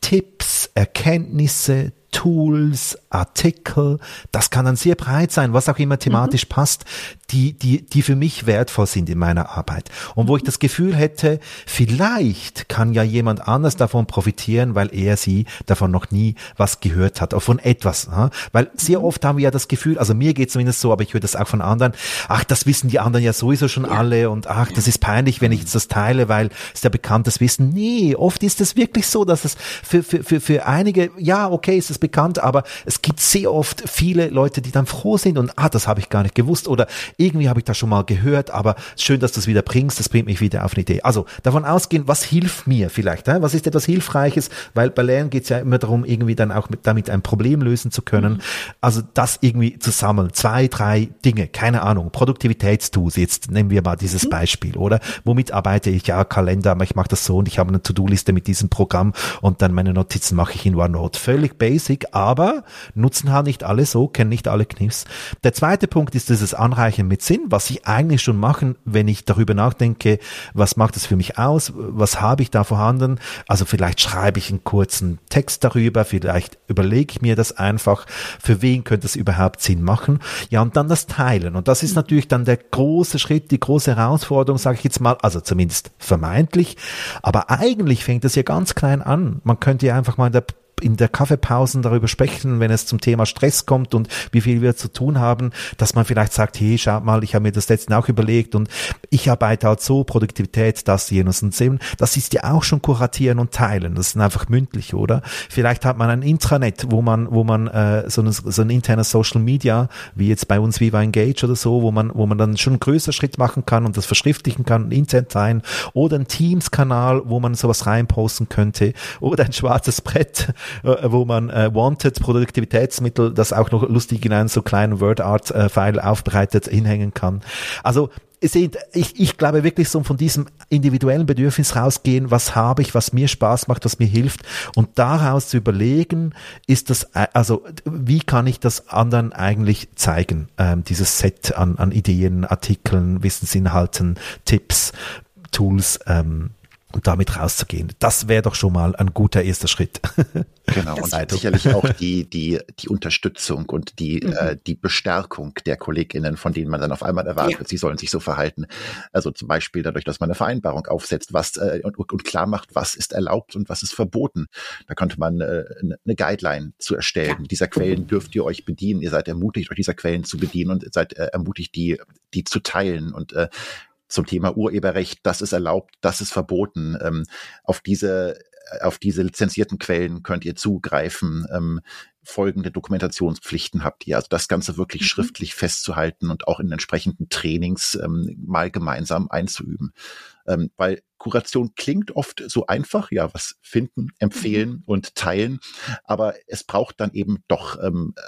Tipps, Erkenntnisse, Tools, Artikel, das kann dann sehr breit sein, was auch immer thematisch mhm. passt, die, die, die für mich wertvoll sind in meiner Arbeit. Und wo ich das Gefühl hätte, vielleicht kann ja jemand anders davon profitieren, weil er sie davon noch nie was gehört hat, auch von etwas. Weil sehr mhm. oft haben wir ja das Gefühl, also mir geht es zumindest so, aber ich höre das auch von anderen, ach, das wissen die anderen ja sowieso schon ja. alle und ach, das ist peinlich, wenn ich jetzt das teile, weil es ja bekanntes Wissen. Nee, oft ist es wirklich so, dass es für, für, für, für einige, ja, okay, ist es bekannt, aber es gibt sehr oft viele Leute, die dann froh sind und ah, das habe ich gar nicht gewusst oder irgendwie habe ich das schon mal gehört, aber schön, dass du es wieder bringst, das bringt mich wieder auf eine Idee. Also davon ausgehen, was hilft mir vielleicht? Äh? Was ist etwas Hilfreiches? Weil bei Lernen geht es ja immer darum, irgendwie dann auch mit, damit ein Problem lösen zu können. Mhm. Also das irgendwie zu sammeln. Zwei, drei Dinge, keine Ahnung, Produktivitätstools, jetzt nehmen wir mal dieses mhm. Beispiel, oder? Womit arbeite ich? Ja, Kalender, ich mache das so und ich habe eine To-Do-Liste mit diesem Programm und dann meine Notizen mache ich in OneNote. Völlig basic, aber nutzen halt nicht alle so, kennen nicht alle Kniffs. Der zweite Punkt ist dieses Anreichen mit Sinn, was ich eigentlich schon machen, wenn ich darüber nachdenke, was macht es für mich aus, was habe ich da vorhanden. Also vielleicht schreibe ich einen kurzen Text darüber, vielleicht überlege ich mir das einfach, für wen könnte es überhaupt Sinn machen. Ja, und dann das Teilen. Und das ist natürlich dann der große Schritt, die große Herausforderung, sage ich jetzt mal, also zumindest vermeintlich. Aber eigentlich fängt es ja ganz klein an. Man könnte ja einfach mal in der in der Kaffeepausen darüber sprechen, wenn es zum Thema Stress kommt und wie viel wir zu tun haben, dass man vielleicht sagt, hey, schaut mal, ich habe mir das letzte auch überlegt und ich arbeite halt so, Produktivität, das, jenes und sehen. Das ist ja auch schon kuratieren und teilen. Das ist einfach mündlich, oder? Vielleicht hat man ein Intranet, wo man, wo man äh, so, ein, so ein internes Social Media, wie jetzt bei uns Viva Engage oder so, wo man, wo man dann schon einen größeren Schritt machen kann und das verschriftlichen kann und intern teilen. Oder ein Teams-Kanal, wo man sowas reinposten könnte. Oder ein schwarzes Brett, wo man äh, Wanted Produktivitätsmittel, das auch noch lustig in einem so kleinen WordArt-File äh, aufbereitet, hinhängen kann. Also seht, ich, ich glaube wirklich so von diesem individuellen Bedürfnis rausgehen, was habe ich, was mir Spaß macht, was mir hilft und daraus zu überlegen, ist das, äh, also wie kann ich das anderen eigentlich zeigen, ähm, dieses Set an, an Ideen, Artikeln, Wissensinhalten, Tipps, Tools, ähm, und damit rauszugehen. Das wäre doch schon mal ein guter erster Schritt. Genau, und sicherlich auch die, die, die Unterstützung und die, mhm. äh, die Bestärkung der KollegInnen, von denen man dann auf einmal erwartet, ja. sie sollen sich so verhalten. Also zum Beispiel dadurch, dass man eine Vereinbarung aufsetzt, was äh, und, und klar macht, was ist erlaubt und was ist verboten. Da könnte man äh, eine Guideline zu erstellen. Ja. Dieser Quellen dürft ihr euch bedienen. Ihr seid ermutigt, euch dieser Quellen zu bedienen und seid äh, ermutigt, die, die zu teilen. Und äh, zum Thema Urheberrecht, das ist erlaubt, das ist verboten. Ähm, auf diese auf diese lizenzierten Quellen könnt ihr zugreifen. Ähm, folgende Dokumentationspflichten habt ihr. Also das Ganze wirklich mhm. schriftlich festzuhalten und auch in entsprechenden Trainings ähm, mal gemeinsam einzuüben. Ähm, weil Kuration klingt oft so einfach, ja, was finden, empfehlen mhm. und teilen, aber es braucht dann eben doch ähm, äh,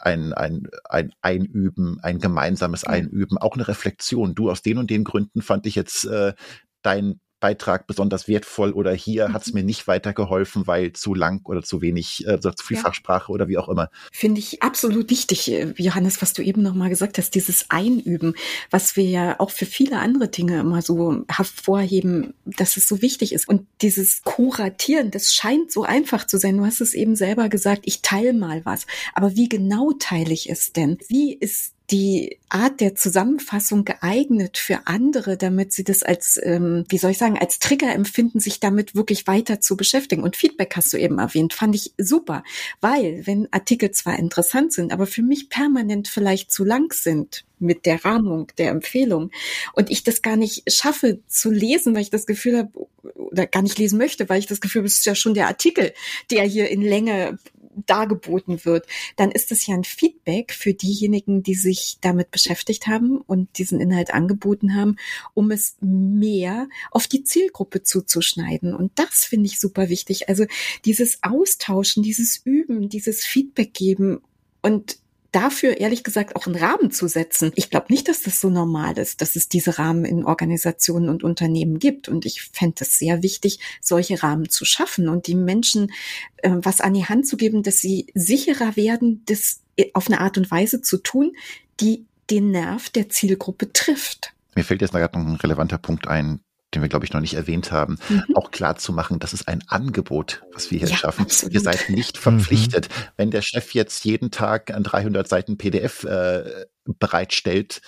ein, ein, ein Einüben, ein gemeinsames Einüben, auch eine Reflexion. Du, aus den und den Gründen fand ich jetzt äh, dein Beitrag besonders wertvoll oder hier mhm. hat es mir nicht weitergeholfen, weil zu lang oder zu wenig, äh, zu viel ja. Fachsprache oder wie auch immer. Finde ich absolut wichtig, äh, Johannes, was du eben nochmal gesagt hast, dieses Einüben, was wir ja auch für viele andere Dinge immer so hervorheben, dass es so wichtig ist. Und dieses Kuratieren, das scheint so einfach zu sein. Du hast es eben selber gesagt, ich teile mal was. Aber wie genau teile ich es denn? Wie ist die Art der Zusammenfassung geeignet für andere, damit sie das als, ähm, wie soll ich sagen, als Trigger empfinden, sich damit wirklich weiter zu beschäftigen. Und Feedback hast du eben erwähnt, fand ich super, weil wenn Artikel zwar interessant sind, aber für mich permanent vielleicht zu lang sind mit der Rahmung der Empfehlung und ich das gar nicht schaffe zu lesen, weil ich das Gefühl habe, oder gar nicht lesen möchte, weil ich das Gefühl habe, es ist ja schon der Artikel, der hier in Länge dargeboten wird, dann ist es ja ein Feedback für diejenigen, die sich damit beschäftigt haben und diesen Inhalt angeboten haben, um es mehr auf die Zielgruppe zuzuschneiden. Und das finde ich super wichtig. Also dieses Austauschen, dieses Üben, dieses Feedback geben und dafür ehrlich gesagt auch einen Rahmen zu setzen. Ich glaube nicht, dass das so normal ist, dass es diese Rahmen in Organisationen und Unternehmen gibt. Und ich fände es sehr wichtig, solche Rahmen zu schaffen und die Menschen äh, was an die Hand zu geben, dass sie sicherer werden, das auf eine Art und Weise zu tun, die den Nerv der Zielgruppe trifft. Mir fällt jetzt gerade noch ein relevanter Punkt ein, den wir, glaube ich, noch nicht erwähnt haben, mhm. auch klar zu machen, das ist ein Angebot, was wir hier ja, schaffen. Absolut. Ihr seid nicht verpflichtet. Mhm. Wenn der Chef jetzt jeden Tag an 300 Seiten PDF äh, bereitstellt,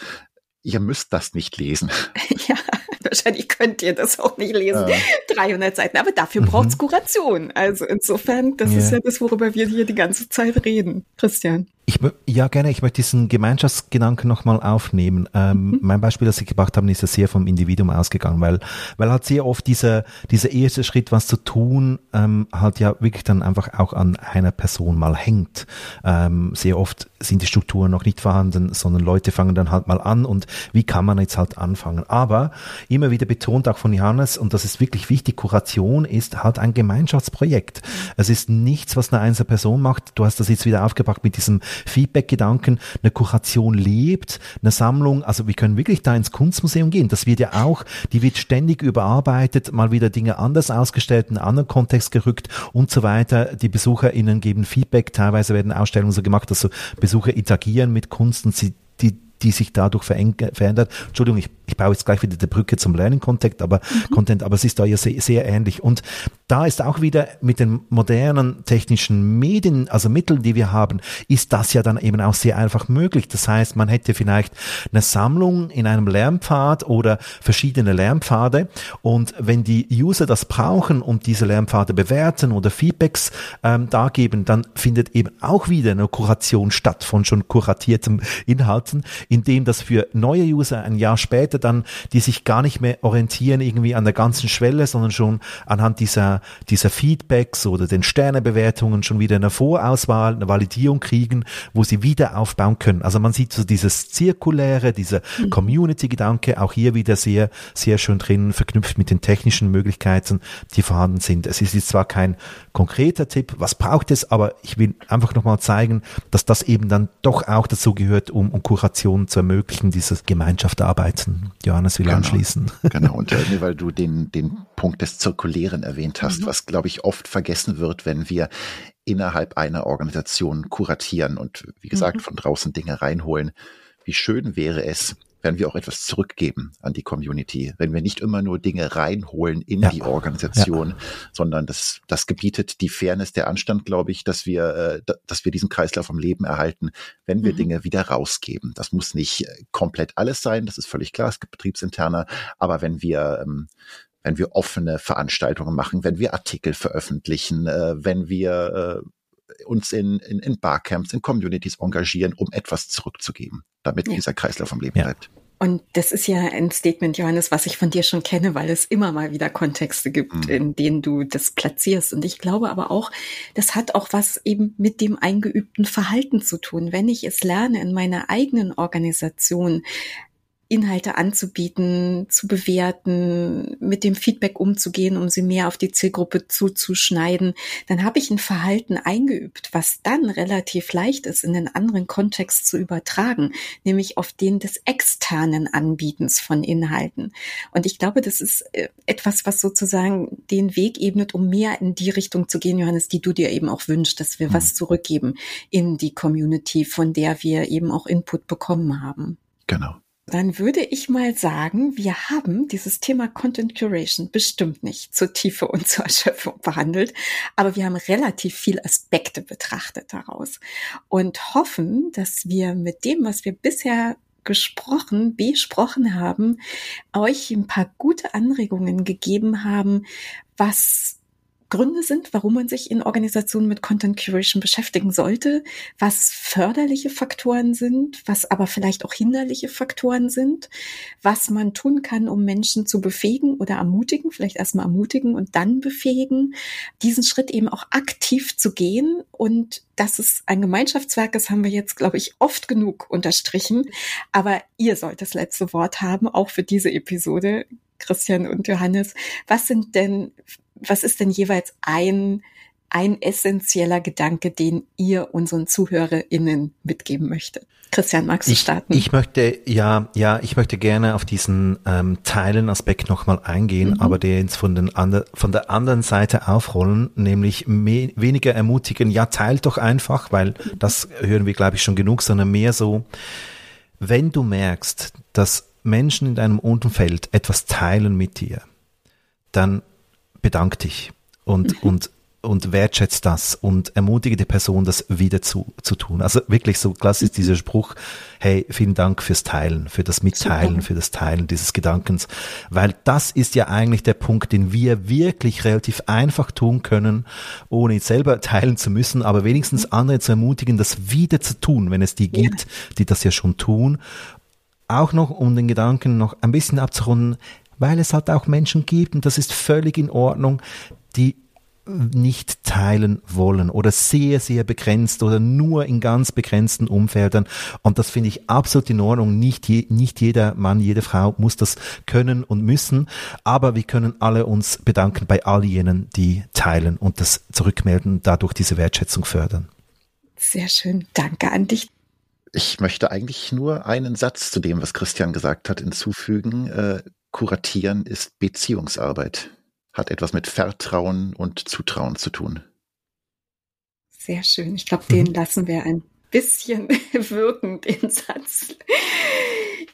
ihr müsst das nicht lesen. Ja, wahrscheinlich könnt ihr das auch nicht lesen. Ja. 300 Seiten, aber dafür mhm. braucht's Kuration. Also insofern, das ja. ist ja das, worüber wir hier die ganze Zeit reden. Christian. Ich, ja, gerne. Ich möchte diesen Gemeinschaftsgedanken nochmal aufnehmen. Ähm, mhm. Mein Beispiel, das Sie gebracht haben, ist ja sehr vom Individuum ausgegangen, weil, weil halt sehr oft dieser, dieser erste Schritt, was zu tun, ähm, halt ja wirklich dann einfach auch an einer Person mal hängt. Ähm, sehr oft sind die Strukturen noch nicht vorhanden, sondern Leute fangen dann halt mal an und wie kann man jetzt halt anfangen? Aber immer wieder betont auch von Johannes, und das ist wirklich wichtig, Kuration ist halt ein Gemeinschaftsprojekt. Mhm. Es ist nichts, was eine einzelne Person macht. Du hast das jetzt wieder aufgebracht mit diesem Feedback-Gedanken, eine Kuration lebt, eine Sammlung, also wir können wirklich da ins Kunstmuseum gehen. Das wird ja auch, die wird ständig überarbeitet, mal wieder Dinge anders ausgestellt, in einen anderen Kontext gerückt und so weiter. Die BesucherInnen geben Feedback, teilweise werden Ausstellungen so gemacht, dass so Besucher interagieren mit Kunst und sie die die sich dadurch verändert. Entschuldigung, ich, ich baue jetzt gleich wieder die Brücke zum Learning Content, aber mhm. Content, aber es ist da ja sehr, sehr ähnlich. Und da ist auch wieder mit den modernen technischen Medien, also Mitteln, die wir haben, ist das ja dann eben auch sehr einfach möglich. Das heißt, man hätte vielleicht eine Sammlung in einem Lernpfad oder verschiedene Lernpfade und wenn die User das brauchen und diese Lernpfade bewerten oder Feedbacks ähm, dargeben, dann findet eben auch wieder eine Kuration statt von schon kuratierten Inhalten, indem das für neue User ein Jahr später dann, die sich gar nicht mehr orientieren irgendwie an der ganzen Schwelle, sondern schon anhand dieser dieser Feedbacks oder den Sternebewertungen schon wieder eine Vorauswahl, eine Validierung kriegen, wo sie wieder aufbauen können. Also man sieht so dieses zirkuläre, dieser mhm. Community-Gedanke auch hier wieder sehr, sehr schön drin, verknüpft mit den technischen Möglichkeiten, die vorhanden sind. Es ist jetzt zwar kein konkreter Tipp, was braucht es, aber ich will einfach nochmal zeigen, dass das eben dann doch auch dazu gehört, um, um Kuration zu ermöglichen, dieses Gemeinschaftsarbeiten. Johannes will genau, anschließen. Genau, und äh, weil du den, den Punkt des Zirkulären erwähnt hast, mhm. was, glaube ich, oft vergessen wird, wenn wir innerhalb einer Organisation kuratieren und, wie gesagt, mhm. von draußen Dinge reinholen. Wie schön wäre es, wenn wir auch etwas zurückgeben an die Community, wenn wir nicht immer nur Dinge reinholen in ja. die Organisation, ja. sondern das, das gebietet die Fairness, der Anstand, glaube ich, dass wir, äh, dass wir diesen Kreislauf am Leben erhalten, wenn wir mhm. Dinge wieder rausgeben. Das muss nicht äh, komplett alles sein, das ist völlig klar, es gibt betriebsinterner, aber wenn wir ähm, wenn wir offene Veranstaltungen machen, wenn wir Artikel veröffentlichen, äh, wenn wir äh, uns in, in, in Barcamps, in Communities engagieren, um etwas zurückzugeben, damit ja. dieser Kreislauf am Leben ja. bleibt. Und das ist ja ein Statement, Johannes, was ich von dir schon kenne, weil es immer mal wieder Kontexte gibt, mhm. in denen du das platzierst. Und ich glaube aber auch, das hat auch was eben mit dem eingeübten Verhalten zu tun. Wenn ich es lerne, in meiner eigenen Organisation Inhalte anzubieten, zu bewerten, mit dem Feedback umzugehen, um sie mehr auf die Zielgruppe zuzuschneiden, dann habe ich ein Verhalten eingeübt, was dann relativ leicht ist, in den anderen Kontext zu übertragen, nämlich auf den des externen Anbietens von Inhalten. Und ich glaube, das ist äh, etwas, was sozusagen den Weg ebnet, um mehr in die Richtung zu gehen, Johannes, die du dir eben auch wünschst, dass wir mhm. was zurückgeben in die Community, von der wir eben auch Input bekommen haben. Genau. Dann würde ich mal sagen, wir haben dieses Thema Content Curation bestimmt nicht zur Tiefe und zur Erschöpfung behandelt, aber wir haben relativ viel Aspekte betrachtet daraus und hoffen, dass wir mit dem, was wir bisher gesprochen, besprochen haben, euch ein paar gute Anregungen gegeben haben, was Gründe sind, warum man sich in Organisationen mit Content Curation beschäftigen sollte, was förderliche Faktoren sind, was aber vielleicht auch hinderliche Faktoren sind, was man tun kann, um Menschen zu befähigen oder ermutigen, vielleicht erstmal ermutigen und dann befähigen, diesen Schritt eben auch aktiv zu gehen und dass es ein Gemeinschaftswerk ist, haben wir jetzt, glaube ich, oft genug unterstrichen. Aber ihr sollt das letzte Wort haben, auch für diese Episode. Christian und Johannes, was sind denn was ist denn jeweils ein, ein essentieller Gedanke, den ihr unseren ZuhörerInnen mitgeben möchtet? Christian, magst du ich, starten? Ich möchte, ja, ja, ich möchte gerne auf diesen ähm, Teilen-Aspekt nochmal eingehen, mhm. aber den jetzt von, den ander, von der anderen Seite aufrollen, nämlich mehr, weniger ermutigen, ja, teilt doch einfach, weil mhm. das hören wir, glaube ich, schon genug, sondern mehr so, wenn du merkst, dass Menschen in deinem Umfeld etwas teilen mit dir, dann bedank dich und, und, und wertschätzt das und ermutige die Person, das wieder zu, zu tun. Also wirklich so klassisch ist dieser Spruch, hey, vielen Dank fürs Teilen, für das Mitteilen, Super. für das Teilen dieses Gedankens, weil das ist ja eigentlich der Punkt, den wir wirklich relativ einfach tun können, ohne jetzt selber teilen zu müssen, aber wenigstens andere zu ermutigen, das wieder zu tun, wenn es die gibt, die das ja schon tun. Auch noch, um den Gedanken noch ein bisschen abzurunden, weil es halt auch Menschen gibt, und das ist völlig in Ordnung, die nicht teilen wollen oder sehr, sehr begrenzt oder nur in ganz begrenzten Umfeldern. Und das finde ich absolut in Ordnung. Nicht, je, nicht jeder Mann, jede Frau muss das können und müssen. Aber wir können alle uns bedanken bei all jenen, die teilen und das zurückmelden, dadurch diese Wertschätzung fördern. Sehr schön. Danke an dich. Ich möchte eigentlich nur einen Satz zu dem, was Christian gesagt hat, hinzufügen. Äh, Kuratieren ist Beziehungsarbeit, hat etwas mit Vertrauen und Zutrauen zu tun. Sehr schön. Ich glaube, den mhm. lassen wir ein bisschen wirken, den Satz.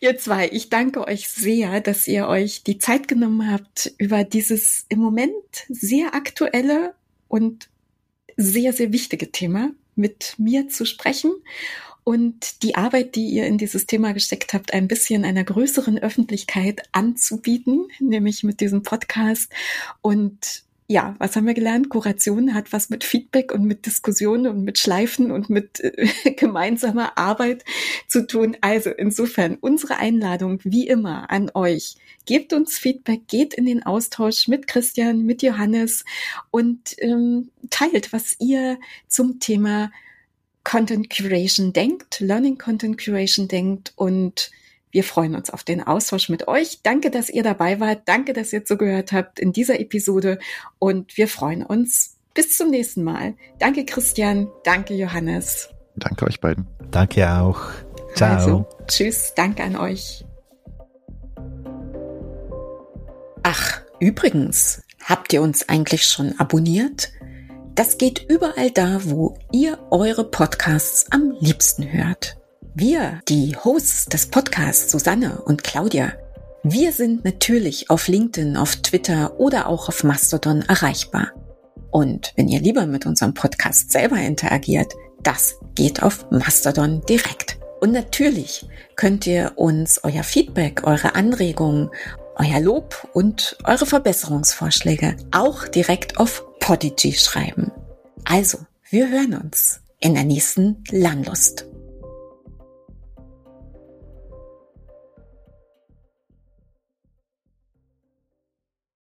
Ihr zwei, ich danke euch sehr, dass ihr euch die Zeit genommen habt, über dieses im Moment sehr aktuelle und sehr, sehr wichtige Thema mit mir zu sprechen und die Arbeit, die ihr in dieses Thema gesteckt habt, ein bisschen einer größeren Öffentlichkeit anzubieten, nämlich mit diesem Podcast. Und ja, was haben wir gelernt? Kuration hat was mit Feedback und mit Diskussionen und mit Schleifen und mit äh, gemeinsamer Arbeit zu tun. Also insofern unsere Einladung wie immer an euch. Gebt uns Feedback, geht in den Austausch mit Christian, mit Johannes und ähm, teilt, was ihr zum Thema Content Curation denkt, Learning Content Curation denkt und wir freuen uns auf den Austausch mit euch. Danke, dass ihr dabei wart. Danke, dass ihr zugehört habt in dieser Episode und wir freuen uns. Bis zum nächsten Mal. Danke, Christian. Danke, Johannes. Danke euch beiden. Danke auch. Ciao. Also, tschüss. Danke an euch. Ach, übrigens, habt ihr uns eigentlich schon abonniert? Das geht überall da, wo ihr eure Podcasts am liebsten hört. Wir, die Hosts des Podcasts Susanne und Claudia, wir sind natürlich auf LinkedIn, auf Twitter oder auch auf Mastodon erreichbar. Und wenn ihr lieber mit unserem Podcast selber interagiert, das geht auf Mastodon direkt. Und natürlich könnt ihr uns euer Feedback, eure Anregungen, euer Lob und eure Verbesserungsvorschläge auch direkt auf Podigy schreiben. Also, wir hören uns in der nächsten Landlust.